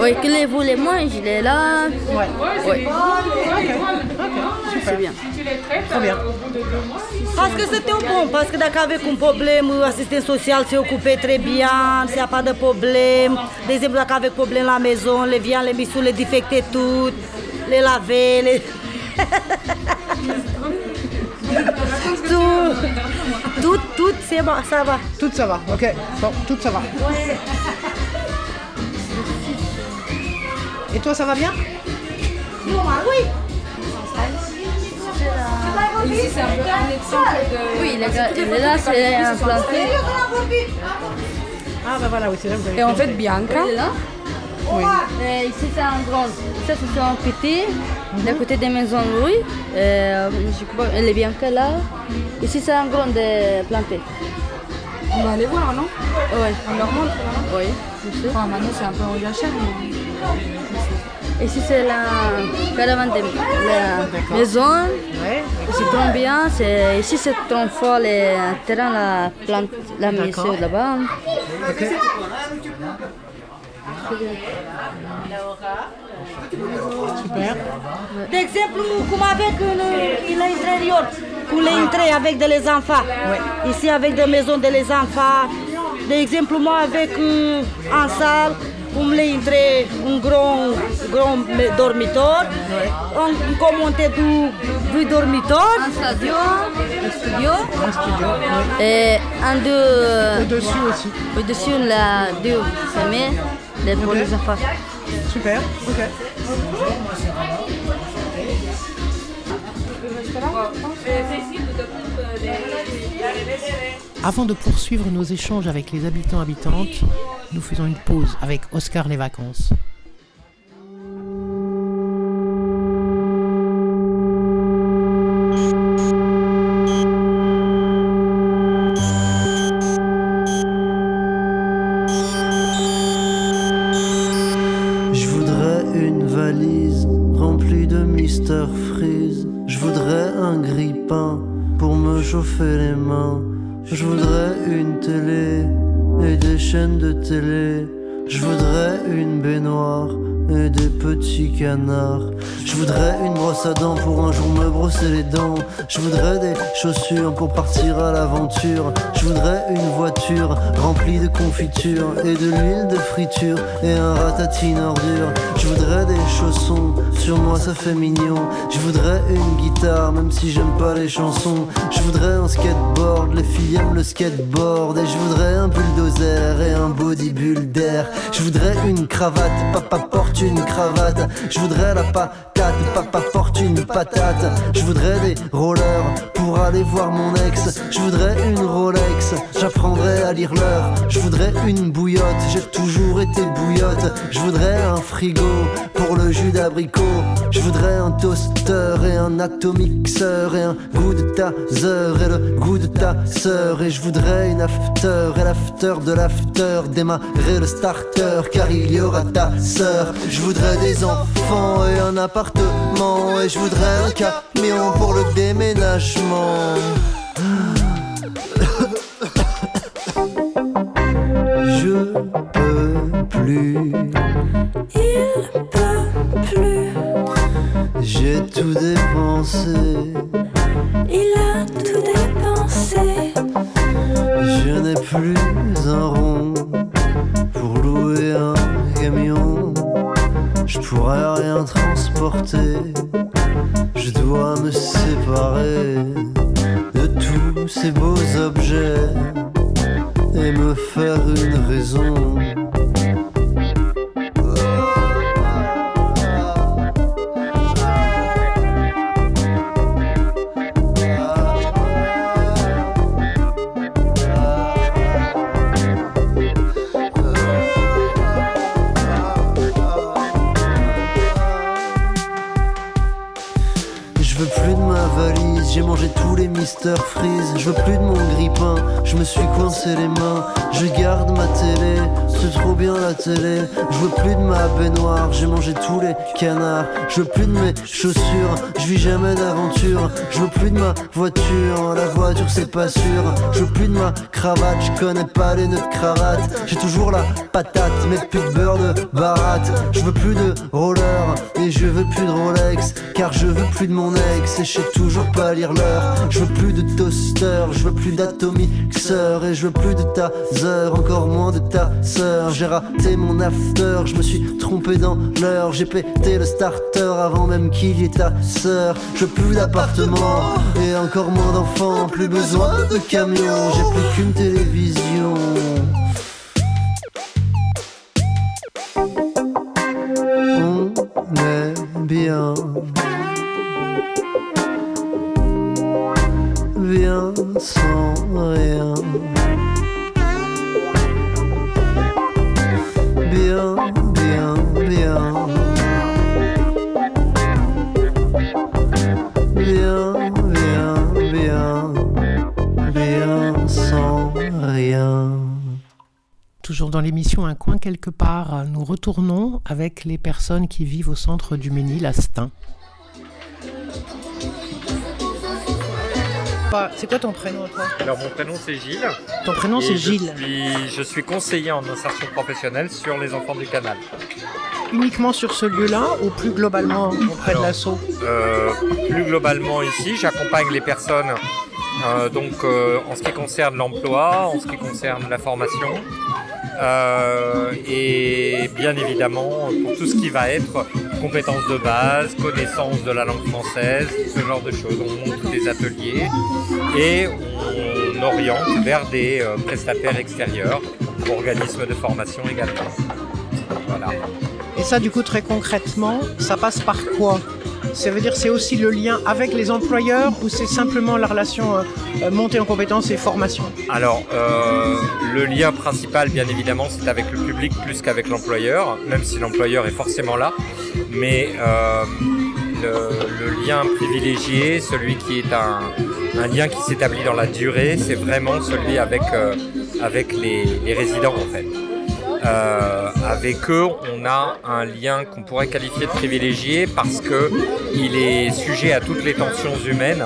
Oui, que les vous les mangez, il est là. Ouais. Oui. C'est bien. Très bien. Parce que c'était bon, parce que dacă avec un problème, asistent social s'est occupé très bien, s'il n'y a pas de problème. De exemplu, dacă avec problème la maison, les vient, les missous, les défecter toutes, les laver, les... tout, tout, tout, c'est bon, ça va. Tout ça va, ok. Bon, tout ça va. Et toi, ça va bien? Oui. Ici, c'est un peu un exemple de. Oui, là, c'est un planté. Ah bah voilà, oui, c'est là que vous avez Et en fait. Bianca, là. Oui. Et ici, c'est un grand. Ça, c'est un petit. D'à côté des maisons, oui. Euh, je crois, elle est bien que là. Ici, c'est un grand de planté. on va aller voir, non? Oui. On leur montre, non Oui, je sais. Enfin, maintenant, c'est un peu en mais. Ici, c'est la caravane de la maison. Ouais. C'est trop bien. Ici, c'est trop fort les terrains, la plante, la maison là-bas. Ok. Super. D'exemple, cum avec une, une intérieur, pour les entrées avec de les enfants. Ici, avec des maisons de les enfants. D'exemple, moi, avec euh, en salle, comme les entrées, un grand, grand dormitoire. On, on commente du, du dormitoire. Un studio, un studio. Un studio. oui. Et un deux. Au-dessus aussi. Au-dessus, la deux familles, les pour Ok. les enfants. Super. Ok. Avant de poursuivre nos échanges avec les habitants habitantes, nous faisons une pause avec Oscar les vacances. Je voudrais des chaussures pour partir à l'aventure. Je voudrais une voiture remplie de confiture et de l'huile de friture et un ratatine ordure. Je voudrais des chaussons, sur moi ça fait mignon. Je voudrais une guitare, même si j'aime pas les chansons. Je voudrais un skateboard, les filles aiment le skateboard. Et je voudrais un bulldozer et un bodybuilder. Je voudrais une cravate, papa porte une cravate. Je voudrais la patate, papa porte une patate. Je voudrais des rollers pour aller voir mon ex. Je voudrais une Rolex, j'apprendrai à lire l'heure. Je voudrais une bouillotte, j'ai toujours été bouillotte. Je voudrais un frigo pour le jus d'abricot. Je voudrais un toaster et un atomixeur et un goût de taser et le goût de ta sœur. Et je voudrais une after et l'after de l'after. Démarrer le starter car il y aura ta sœur. Je voudrais des enfants et un appartement. Et je voudrais un camion pour le déménagement. Je peux plus. Il peut plus. J'ai tout dépensé. Il a tout dépensé. Je n'ai plus un rond pour pourrais rien transporter. Je dois me séparer de tous ces beaux objets et me faire une raison. J'ai mangé tous les Mister Freeze. Je veux plus de mon grippin, je me suis coincé les mains. Je garde ma télé, c'est trop bien la télé. Je veux plus de ma baignoire, j'ai mangé tous les canards. Je veux plus de mes chaussures, je vis jamais d'aventure. Je veux plus de ma voiture, la voiture c'est pas sûr. Je veux plus de ma cravate, je connais pas les nœuds de cravate. J'ai toujours la patate, mais plus de beurre de baratte. Je veux plus de roller et je veux plus de Rolex, car je veux plus de mon ex et je sais toujours pas lire l'heure. Je veux plus de toaster, je veux plus d'atomixeur et je veux plus de taser, encore moins de ta sœur. J'ai raté mon after, je me suis trompé dans l'heure. J'ai pété le starter avant même qu'il y ait ta sœur. Je veux plus d'appartement et encore moins d'enfants. Plus besoin de camion, j'ai plus qu'une télévision. On est bien. Bien. Bien, bien, bien. Bien, bien, bien. Bien. Toujours dans l'émission Un coin quelque part, nous retournons avec les personnes qui vivent au centre du Ménil à. C'est quoi ton prénom toi Alors mon prénom c'est Gilles. Ton prénom, c'est Gilles. suis- je suis conseiller en insertion professionnelle sur les enfants du canal. Uniquement sur ce lieu-là ou plus globalement auprès de l'assaut Euh, plus globalement ici, j'accompagne les personnes euh, donc euh, en ce qui concerne l'emploi, en ce qui concerne la formation. euh, et bien évidemment pour tout ce qui va être compétences de base, connaissance de la langue française, ce genre de choses. On monte des ateliers et on oriente vers des euh, prestataires extérieurs, organismes de formation également. Voilà. Et ça, du coup, très concrètement, ça passe par quoi? Ça veut dire c'est aussi le lien avec les employeurs ou c'est simplement la relation euh, euh, montée en compétences et formation? Alors, euh, le lien principal, bien évidemment, c'est avec le public plus qu'avec l'employeur, même si l'employeur est forcément là. Mais le, lien privilégié, celui qui est un, lien qui s'établit dans la durée, c'est vraiment celui avec, avec les résidents, en fait. Euh, avec eux, on a un lien qu'on pourrait qualifier de privilégié parce que il est sujet à toutes les tensions humaines,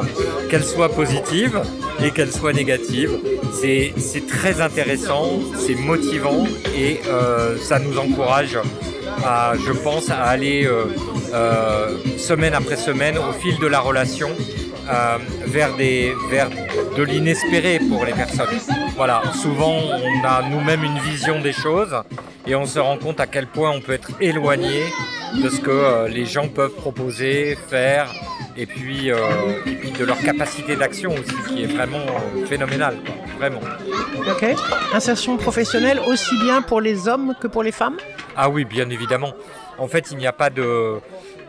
qu'elles soient positives et qu'elles soient négatives. C'est très intéressant, c'est motivant et euh, ça nous encourage à, je pense, à aller euh, euh, semaine après semaine au fil de la relation euh, vers, des, vers de l'inespéré pour les personnes. Voilà, souvent on a nous-mêmes une vision des choses et on se rend compte à quel point on peut être éloigné de ce que euh, les gens peuvent proposer, faire et puis, euh, et puis de leur capacité d'action aussi qui est vraiment euh, phénoménale, quoi, vraiment. Ok. Insertion professionnelle aussi bien pour les hommes que pour les femmes? Ah oui, bien évidemment. En fait, il n'y a pas de,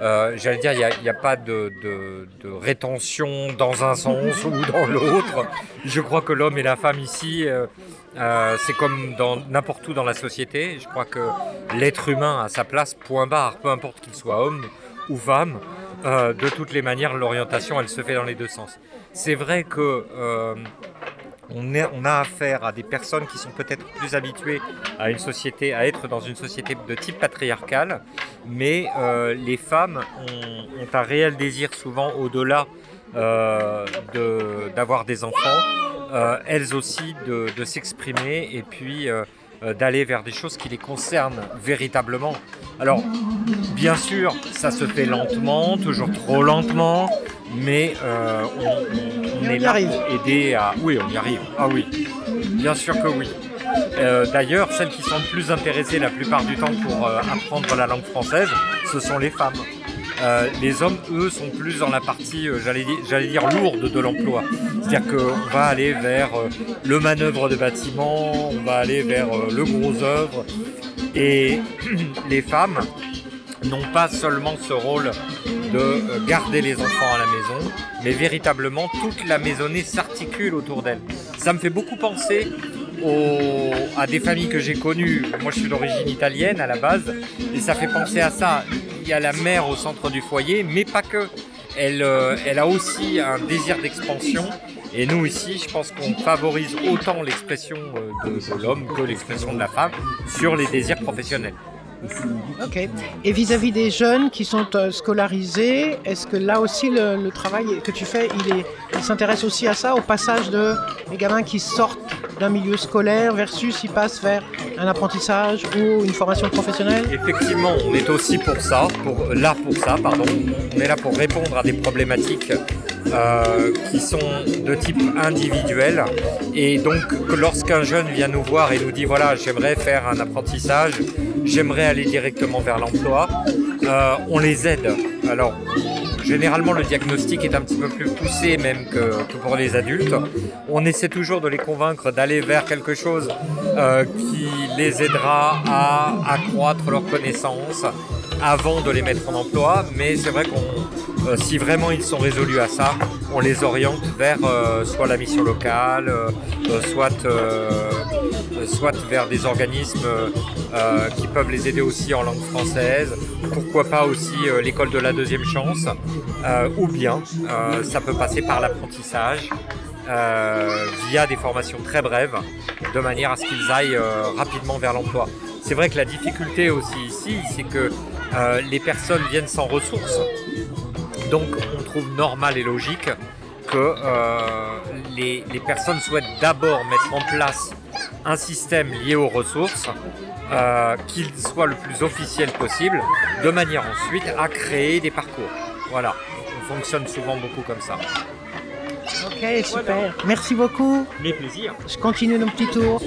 euh, j'allais dire, il n'y a, pas de, rétention dans un sens ou dans l'autre. Je crois que l'homme et la femme ici, euh, euh, c'est comme dans n'importe où dans la société. Je crois que l'être humain a sa place, point barre, peu importe qu'il soit homme ou femme. De toutes les manières, l'orientation, elle se fait dans les deux sens. C'est vrai que on, a affaire à des personnes qui sont peut-être plus habituées à une société, à être dans une société de type patriarcal, mais euh, les femmes ont, un réel désir souvent au-delà euh, d'avoir des enfants, euh, elles aussi de, de s'exprimer et puis d'aller vers des choses qui les concernent véritablement. Alors, bien sûr, ça se fait lentement, toujours trop lentement, mais euh, on, est y là arrive. pour aider à... Oui, on y arrive. Ah oui, bien sûr que oui. Euh, D'ailleurs, celles qui sont le plus intéressées la plupart du temps pour euh, apprendre la langue française, ce sont les femmes. Euh, les hommes, eux, sont plus dans la partie, euh, j'allais di- j'allais dire, lourde de l'emploi. C'est-à-dire qu'on va aller vers euh, le manœuvre de bâtiment, on va aller vers le gros œuvre. Et les femmes n'ont pas seulement ce rôle de garder les enfants à la maison, mais véritablement toute la maisonnée s'articule autour d'elles. Ça me fait beaucoup penser à des familles que j'ai connues. Moi, je suis d'origine italienne à la base, et ça fait penser à ça. Il y a la mère au centre du foyer, mais pas que. Elle, euh, elle a aussi un désir d'expansion. Et nous ici, je pense qu'on favorise autant l'expression euh, de l'homme que l'expression de la femme sur les désirs professionnels. Ok. Et vis-à-vis des jeunes qui sont euh, scolarisés, est-ce que là aussi le, travail que tu fais, il s'intéresse aussi à ça, au passage de les gamins qui sortent d'un milieu scolaire versus ils passent vers un apprentissage ou une formation professionnelle? Effectivement, on est aussi pour ça, pour, là pour ça, pardon. On est là pour répondre à des problématiques euh, qui sont de type individuel. Et donc, lorsqu'un jeune vient nous voir et nous dit voilà, j'aimerais faire un apprentissage, j'aimerais aller directement vers l'emploi, euh, on les aide. Alors, généralement, le diagnostic est un petit peu plus poussé même que, que pour les adultes. On essaie toujours de les convaincre d'aller vers quelque chose euh, qui les aidera à accroître leurs connaissances avant de les mettre en emploi. Mais c'est vrai qu'on, euh, si vraiment ils sont résolus à ça, on les oriente vers euh, soit la mission locale, euh, soit, soit vers des organismes qui peuvent les aider aussi en langue française. Pourquoi pas aussi l'école de la deuxième chance, ou bien ça peut passer par l'apprentissage. via des formations très brèves, de manière à ce qu'ils aillent rapidement vers l'emploi. C'est vrai que la difficulté aussi ici, c'est que euh, les personnes viennent sans ressources. Donc on trouve normal et logique que euh, les, les personnes souhaitent d'abord mettre en place un système lié aux ressources, euh, qu'il soit le plus officiel possible, de manière ensuite à créer des parcours. Voilà, on fonctionne souvent beaucoup comme ça. Ok, super. Merci beaucoup. Mes plaisirs. Je continue mon petit tour.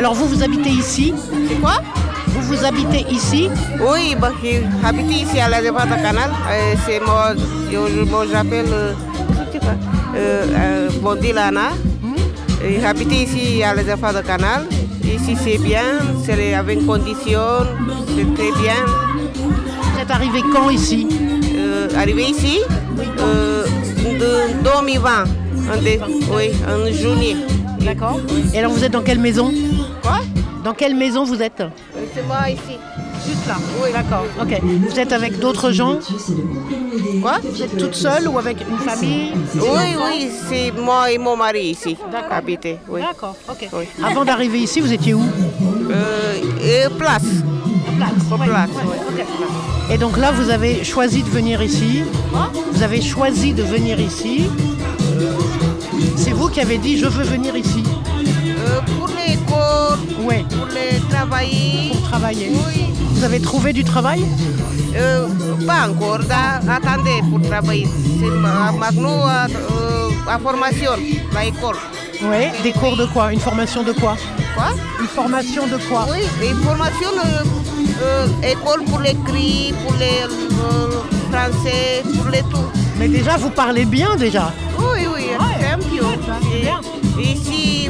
Alors vous, vous habitez ici? C'est quoi? Vous, vous habitez ici? Oui, bah, j'habite ici à la défense de Canal. Euh, c'est moi, j'appelle euh, euh, euh, Bondi Lana. Et J'habite ici à la défense de Canal. Ici c'est bien, c'est avec conditions, c'est très bien. Vous êtes arrivé quand ici? Euh, Arrivé ici? De 2020, en dé- oui, en juillet. D'accord. Et alors vous êtes dans quelle maison? Dans quelle maison vous êtes C'est moi ici. Juste là Oui. D'accord. Ok. Vous êtes avec d'autres gens Quoi? Vous êtes toute seule ou avec une famille? Oui, oui, c'est moi et mon mari ici. Habité, oui. D'accord, ok. Oui. Avant d'arriver ici, vous étiez où? Euh, et place. Place. Place, Et donc là, vous avez choisi de venir ici. Vous avez choisi de venir ici. C'est vous qui avez dit je veux venir ici. Pour l'école, Ouais. pour les travailler. Pour travailler. Oui. Vous avez trouvé du travail? Euh, pas encore, attendez pour travailler. C'est ma- maintenant à, euh, à formation, l'école. Oui. Des cours de quoi? Une formation de quoi? Quoi? Une formation de quoi? Oui, une formation, euh, euh, école pour l'écrit, pour les euh, français, pour les tout. Mais déjà, vous parlez bien déjà. Oui, oui, c'est un peu. Ici,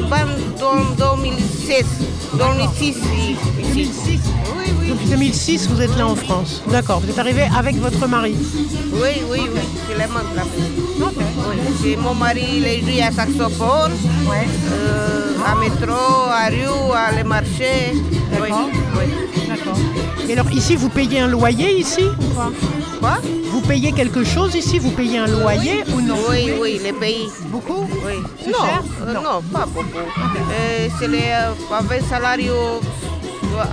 dans 2016, 2006. ici. 2006 Oui, oui. Depuis 2006, vous êtes là en France. D'accord. Vous êtes arrivé avec votre mari. Oui, oui, oui, c'est le même là. Oui, c'est mon mari, il est joué à saxophone, euh, à métro, à rue, à le marché. Oui, oui. D'accord. Et alors ici, vous payez un loyer ici ou pas Quoi? Vous payez quelque chose ici Vous payez un loyer ou non Oui, oui, le pays. Beaucoup Oui. C'est Non, cher euh, non, pas beaucoup. Euh, c'est les, euh, avec salaire euh,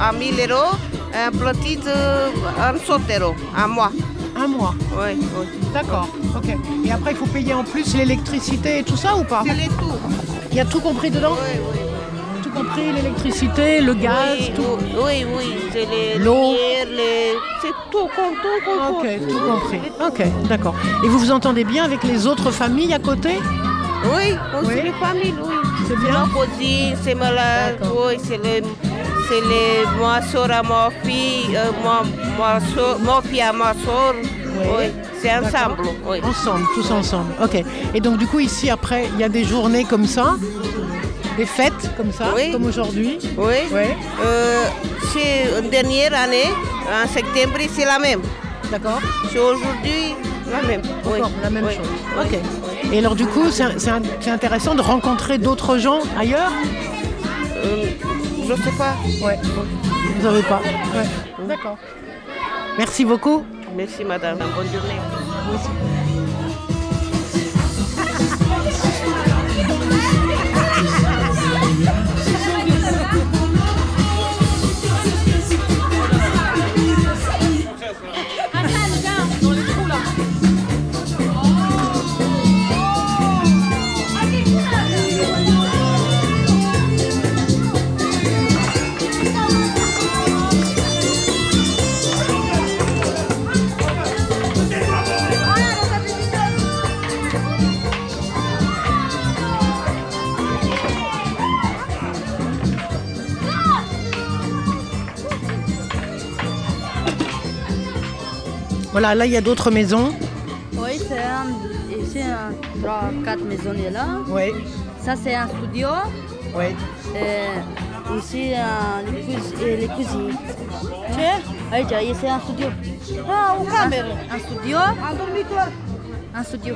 à 1000 euros, Un petit, euh, un sotero, un mois. Un mois Oui, oui. D'accord, ok. Et après, il faut payer en plus l'électricité et tout ça ou pas C'est les tout. Il y a tout compris dedans Oui, oui. Tout compris, l'électricité, le gaz, oui, tout Oui, oui, c'est les L'eau. les... c'est tout, tout, Ok, tout compris. Ok, d'accord. Et vous vous entendez bien avec les autres familles à côté? Oui, aussi Oui. les familles, oui. C'est bien Ma cousine, c'est ma oui, c'est le, c'est les, ma soeur à ma fille, euh, ma, ma, soeur, ma fille à ma soeur. Oui, c'est ensemble, oui. Ensemble, tous ensemble. Ok. Et donc du coup ici après, il y a des journées comme ça, des fêtes comme ça, Oui. comme aujourd'hui. Oui. Ouais. Euh, c'est une dernière année, en septembre, c'est la même. D'accord. C'est aujourd'hui la même. Oui. La même chose. Ok. Et alors du coup, c'est c'est- c'est intéressant de rencontrer d'autres gens ailleurs? Euh, je sais pas. Ouais. Vous savez pas Ouais. D'accord. Merci beaucoup. Merci madame. Bonne journée. Voilà, là il y a d'autres maisons. Oui, c'est un, ici un, trois, quatre maisons est là. Oui. Ça c'est un studio. Oui. Et ici euh, les, cuis- les cuisines. Tiens, Aïcha, ici un studio. Ah, une caméra. Un, un studio. Un dormitoire. Un studio.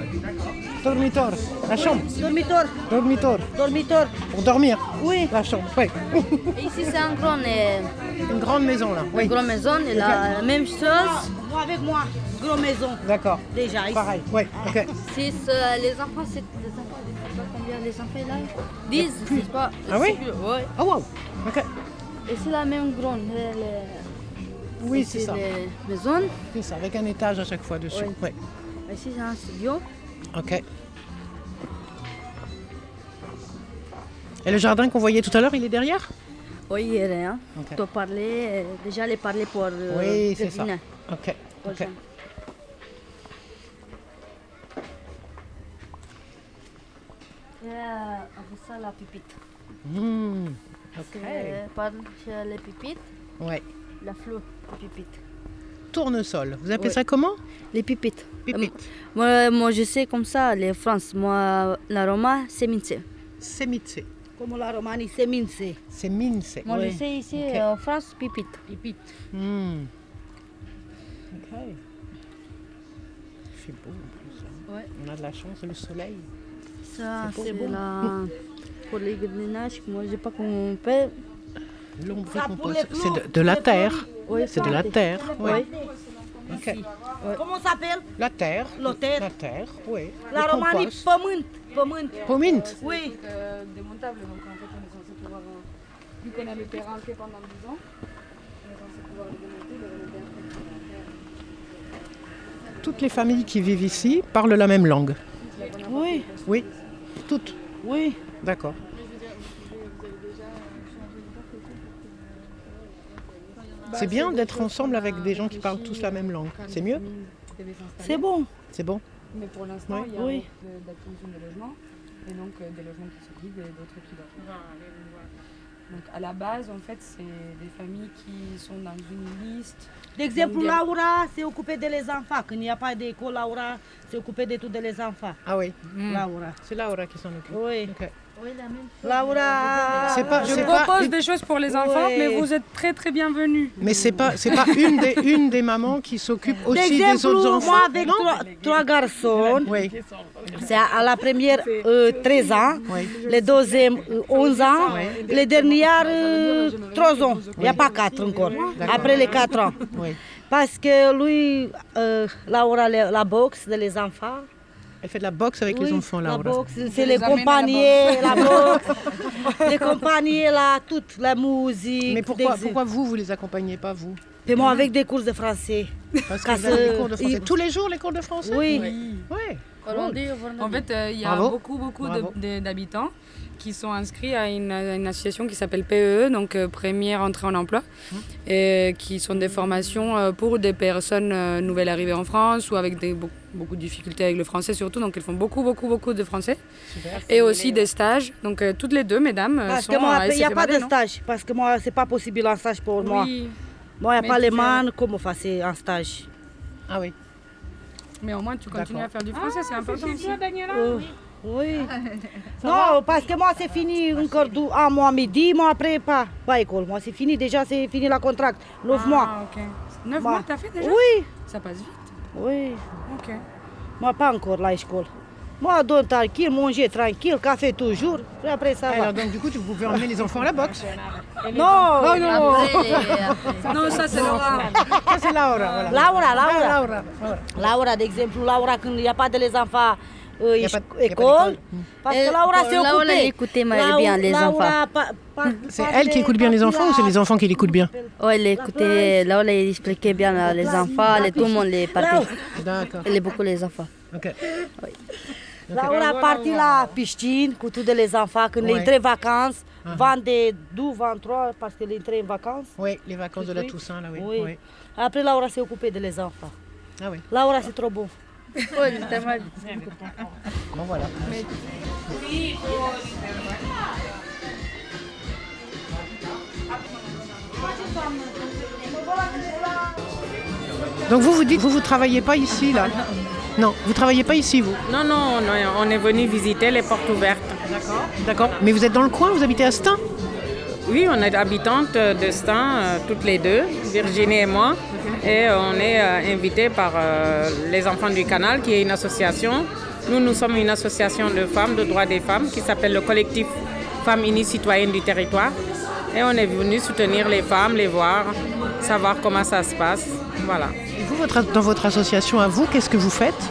Dormitor, la chambre. Dormitoire. Dormitor, Dormitoire. pour dormir. Oui. La chambre, oui. Et ici c'est un grand, euh, Une grande maison là. Oui. une grande maison. Et la, la même chose. Avec moi, grande maison. D'accord. Déjà ici. Pareil. Oui. Ok. Si euh, les enfants, c'est les enfants, je sais pas combien les enfants là 10, je sais pas. Ah oui? Oui. Ah wow. Ok. Et c'est la même grande. les- Oui, ici, c'est ça. Les maisons. C'est ça, avec un étage à chaque fois dessus. Oui. Ici c'est un studio. Ok. Et le jardin qu'on voyait tout à l'heure, il est derrière? Oui, il y a rien. Ok. Tu parler, euh, déjà les parler pour euh, Oui, c'est ça. deviner. Ok. Aux ok. gens. Et, euh, ça la pipite. Hmm, C'est Ok. par chez les pipites, Ouais. la fleur de pipite. Tournesol. Vous appelez ça comment? Les pipites. Pipites. Euh, moi, moi, je sais comme ça, les France. Moi, la Roma, c'est mince. Semitse. Comme la Romanie, c'est mince. C'est mince. Moi, Oui. je sais ici, Ok. en France, pipite. Pipite. Hmm. Il fait beau en plus. hein. Ouais. On a de la chance, le soleil. Ça, C'est beau. c'est la... pour les gardiennages. Moi, je sais pas on fait. Lombricompost. C'est de, de la terre. Oui, C'est de la terre. Oui. Ok. Comment ça s'appelle? La terre. La terre. La terre, oui. La Le Romanie, compost. pământ. Pământ. Pomint. Oui. Euh, démontable, donc en fait on est censé pouvoir, euh, vu qu'on a le terrain fait pendant 10 ans, on est censé pouvoir le démonter, le remettre un peu Toutes les familles qui vivent ici parlent la même langue. Oui. Oui. Toutes. Oui. D'accord. C'est bien d'être ensemble avec des gens qui parlent tous la même langue. C'est mieux? C'est bon. C'est bon? Mais pour l'instant, il y a Oui. de logements, et donc euh, des logements qui se vident et d'autres qui dorment. Donc à la base, en fait, c'est des familles qui sont dans une liste. De mondiale. Laura se ocupe de les enfants. Când il n'y a pas d'école, Laura se ocupe de tout de les enfants. Ah oui. Laura. C'est Laura qui s'en occupe. Oui. Oui, Laura. C'est pas- Je pas propose des choses pour les enfants, Ouais. mais vous êtes très très bienvenus. Mais c'est pas c'est pas une des une des mamans qui s'occupe De aussi des autres enfants. moi avec non trois, trois garçons, Oui. c'est à la première euh, 13 ans, Oui. le deuxième euh, 11 ans, le dernier euh, 3 ans. Il n'y a pas 4 encore, après les 4 ans. Oui. Parce que lui, euh, Laura, la, la boxe de les enfants, Elle fait de la boxe avec les Oui, enfants, La Laura. boxe, c'est les la compagnies, la boxe. les compagnies, là, toute la musique. Mais pourquoi, des- pourquoi vous, vous les accompagnez pas, vous? Et moi, avec des cours de français. Parce que Parce vous avez des que- cours de français. il- Tous les jours, les cours de français? Oui. Ouais. En fait, euh, il y a Bravo. beaucoup, beaucoup de- Bravo. de- d'habitants qui sont inscrits à une, à une association qui s'appelle PEE, donc euh, Première Entrée en Emploi, Mmh. et qui sont des formations euh, pour des personnes euh, nouvelles arrivées en France ou avec des, beaucoup, de difficultés avec le français surtout. Donc, ils font beaucoup, beaucoup, beaucoup de français. Et aussi des stages. Donc, euh, toutes les deux, mesdames, Parce sont que moi, à il n'y a pas de stage. Parce que moi, c'est pas possible un stage pour moi. Oui. Moi, il n'y Mais a pas les mains, comment faire un stage Ah oui. Mais au moins, tu continues à faire du français, c'est important aussi. Euh, Oui. non, parce que moi, c'est fini encore dou- un mois midi, moi, après, pas, pas école. Moi, c'est fini, déjà, c'est fini la contrat. Neuf Ah, mois. ok. Neuf Moi- mois, t'as fait déjà Oui. Ça passe vite. Oui. Ok. Moi, pas encore la école. Moi, donne tranquille, manger tranquille, café toujours. Et après, ça va. Alors, donc, du coup, tu pouvez emmener les enfants à la boxe Non, Oh, non Non, ça, c'est Laura. Ça, c'est Laura. Voilà. Laura, Laura. Ah, Laura. Laura. Laura, d'exemple, Laura, quand il n'y a pas de les enfants euh, pas de- y a pas d'école. école, parce que Laura s'est Laura, occupée. elle écoutait Laura- bien les Laura enfants. C'est elle qui écoute bien les enfants ou c'est les enfants qui l'écoutent bien Ouais, elle écoutait, là, elle expliquait bien là, les enfants, les- tout le monde les parlait. D'accord. Elle est beaucoup les enfants. Ok. Laura partit la piscine cu tous les enfants quand Ouais. ils étaient en vacances, Uh-huh. 22, 23, parce qu'ils étaient en vacances. Oui, les vacances de la Oui. Toussaint, là, oui. Oui. Oui. Après, Laura s'est occupée de les enfants. Ah oui. Laura, c'est trop bon. Bon, voilà. Donc vous, vous dites, vous, vous travaillez pas ici, là? Non, vous travaillez pas ici, vous? Non, non, non, on est venu visiter les portes ouvertes. D'accord. D'accord. Mais vous êtes dans le coin, vous habitez à Stein? Oui, on est habitantes de Stein, euh, toutes les deux, Virginie et moi. Et on est euh, invités par euh, les Enfants du Canal, qui est une association. Nous, nous sommes une association de femmes, de droits des femmes, qui s'appelle le collectif Femmes Unies Citoyennes du Territoire. Et on est venu soutenir les femmes, les voir, savoir comment ça se passe. Voilà. Et vous, votre, dans votre association à vous, qu'est-ce que vous faites?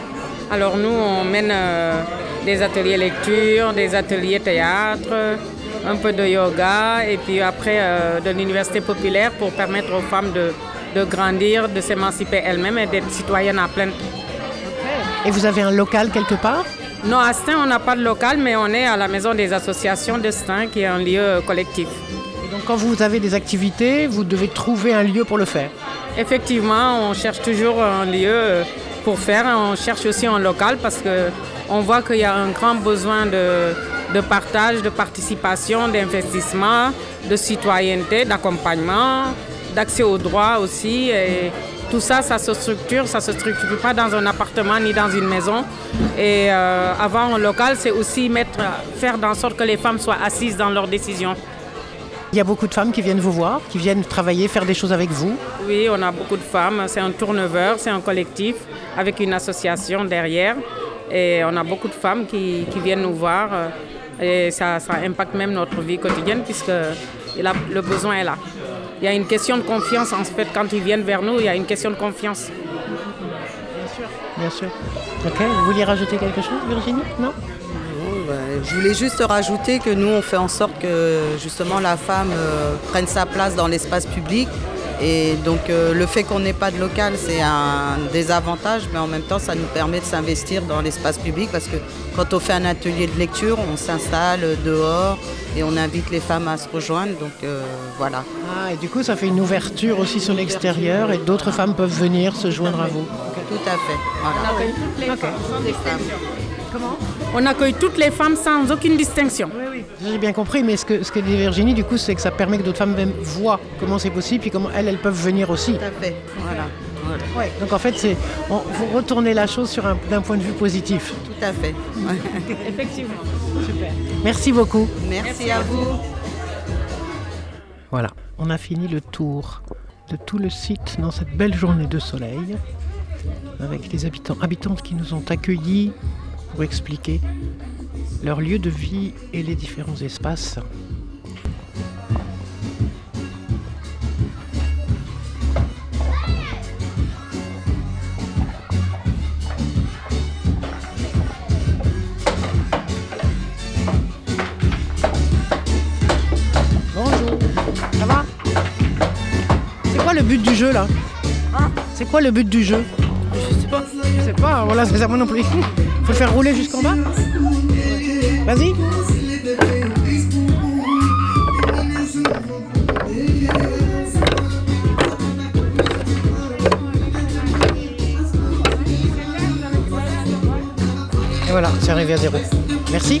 Alors nous, on mène euh, des ateliers lecture, des ateliers théâtre, un peu de yoga et puis après euh, de l'université populaire pour permettre aux femmes de, de grandir, de s'émanciper elles-mêmes et d'être citoyennes à plein. Et vous avez un local quelque part? Non, à Stein, on n'a pas de local, mais on est à la maison des associations de Stein, qui est un lieu euh, collectif. Et donc quand vous avez des activités, vous devez trouver un lieu pour le faire? Effectivement, on cherche toujours un lieu euh, pour faire. On cherche aussi un local parce que on voit qu'il y a un grand besoin de, de partage, de participation, d'investissement, de citoyenneté, d'accompagnement, d'accès aux droits aussi. Et tout ça, ça se structure, ça se structure pas dans un appartement ni dans une maison. Et euh, avoir un local, c'est aussi mettre, faire en sorte que les femmes soient assises dans leurs décisions. Il y a beaucoup de femmes qui viennent vous voir, qui viennent travailler, faire des choses avec vous. Oui, on a beaucoup de femmes. C'est un tourneveur, c'est un collectif avec une association derrière. Et on a beaucoup de femmes qui, qui viennent nous voir. Et ça, ça impacte même notre vie quotidienne puisque a- le besoin est là. Il y a une question de confiance en fait. Quand ils viennent vers nous, il y a une question de confiance. Bien sûr. Ok, vous vouliez rajouter quelque chose, Virginie? Non? Non, bah, je voulais juste rajouter que nous, on fait en sorte que justement la femme euh, prenne sa place dans l'espace public. Et donc euh, le fait qu'on n'ait pas de local, c'est un désavantage, mais en même temps, ça nous permet de s'investir dans l'espace public parce que quand on fait un atelier de lecture, on s'installe dehors et on invite les femmes à se rejoindre. Donc euh, voilà. Ah, et du coup, ça fait une ouverture aussi sur l'extérieur et d'autres femmes peuvent venir se joindre à vous. Tout à fait. Voilà. Comment? On accueille toutes les femmes sans aucune distinction. J'ai bien compris, mais ce que, ce que dit Virginie, du coup, c'est que ça permet que d'autres femmes même voient comment c'est possible, puis comment elles, elles peuvent venir aussi. Tout à fait. Voilà. Voilà. Ouais, donc en fait, c'est, on, vous retournez la chose sur un, d'un point de vue positif. Tout à fait. Effectivement. Merci beaucoup. Merci à vous. Voilà, on a fini le tour de tout le site dans cette belle journée de soleil, avec les habitants, habitantes qui nous ont accueillis pour expliquer leur lieu de vie et les différents espaces. Bonjour, ça va? C'est quoi le but du jeu là? Hein? C'est quoi le but du jeu? Je sais pas. Je sais pas, voilà, c'est ça moi non plus. Faut le faire rouler jusqu'en bas? Vas-y. Et voilà, c'est arrivé à zéro. Merci.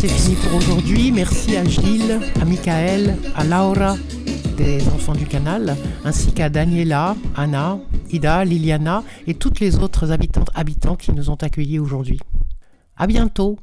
c'est fini pour aujourd'hui. Merci à Gilles, à Michael, à Laura des enfants du canal, ainsi qu'à Daniela, Anna, Ida, Liliana et toutes les autres habitantes habitants qui nous ont accueillis aujourd'hui. À bientôt!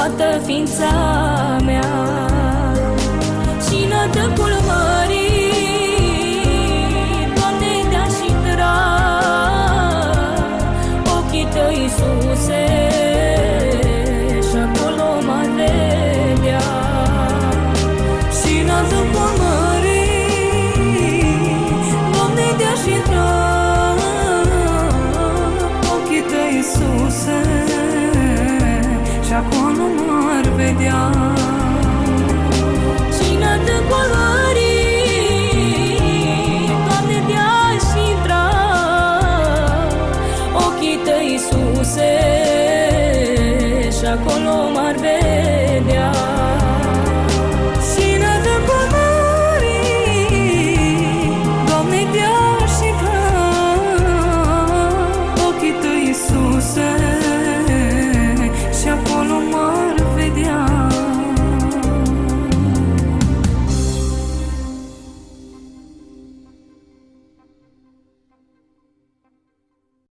toată ființa.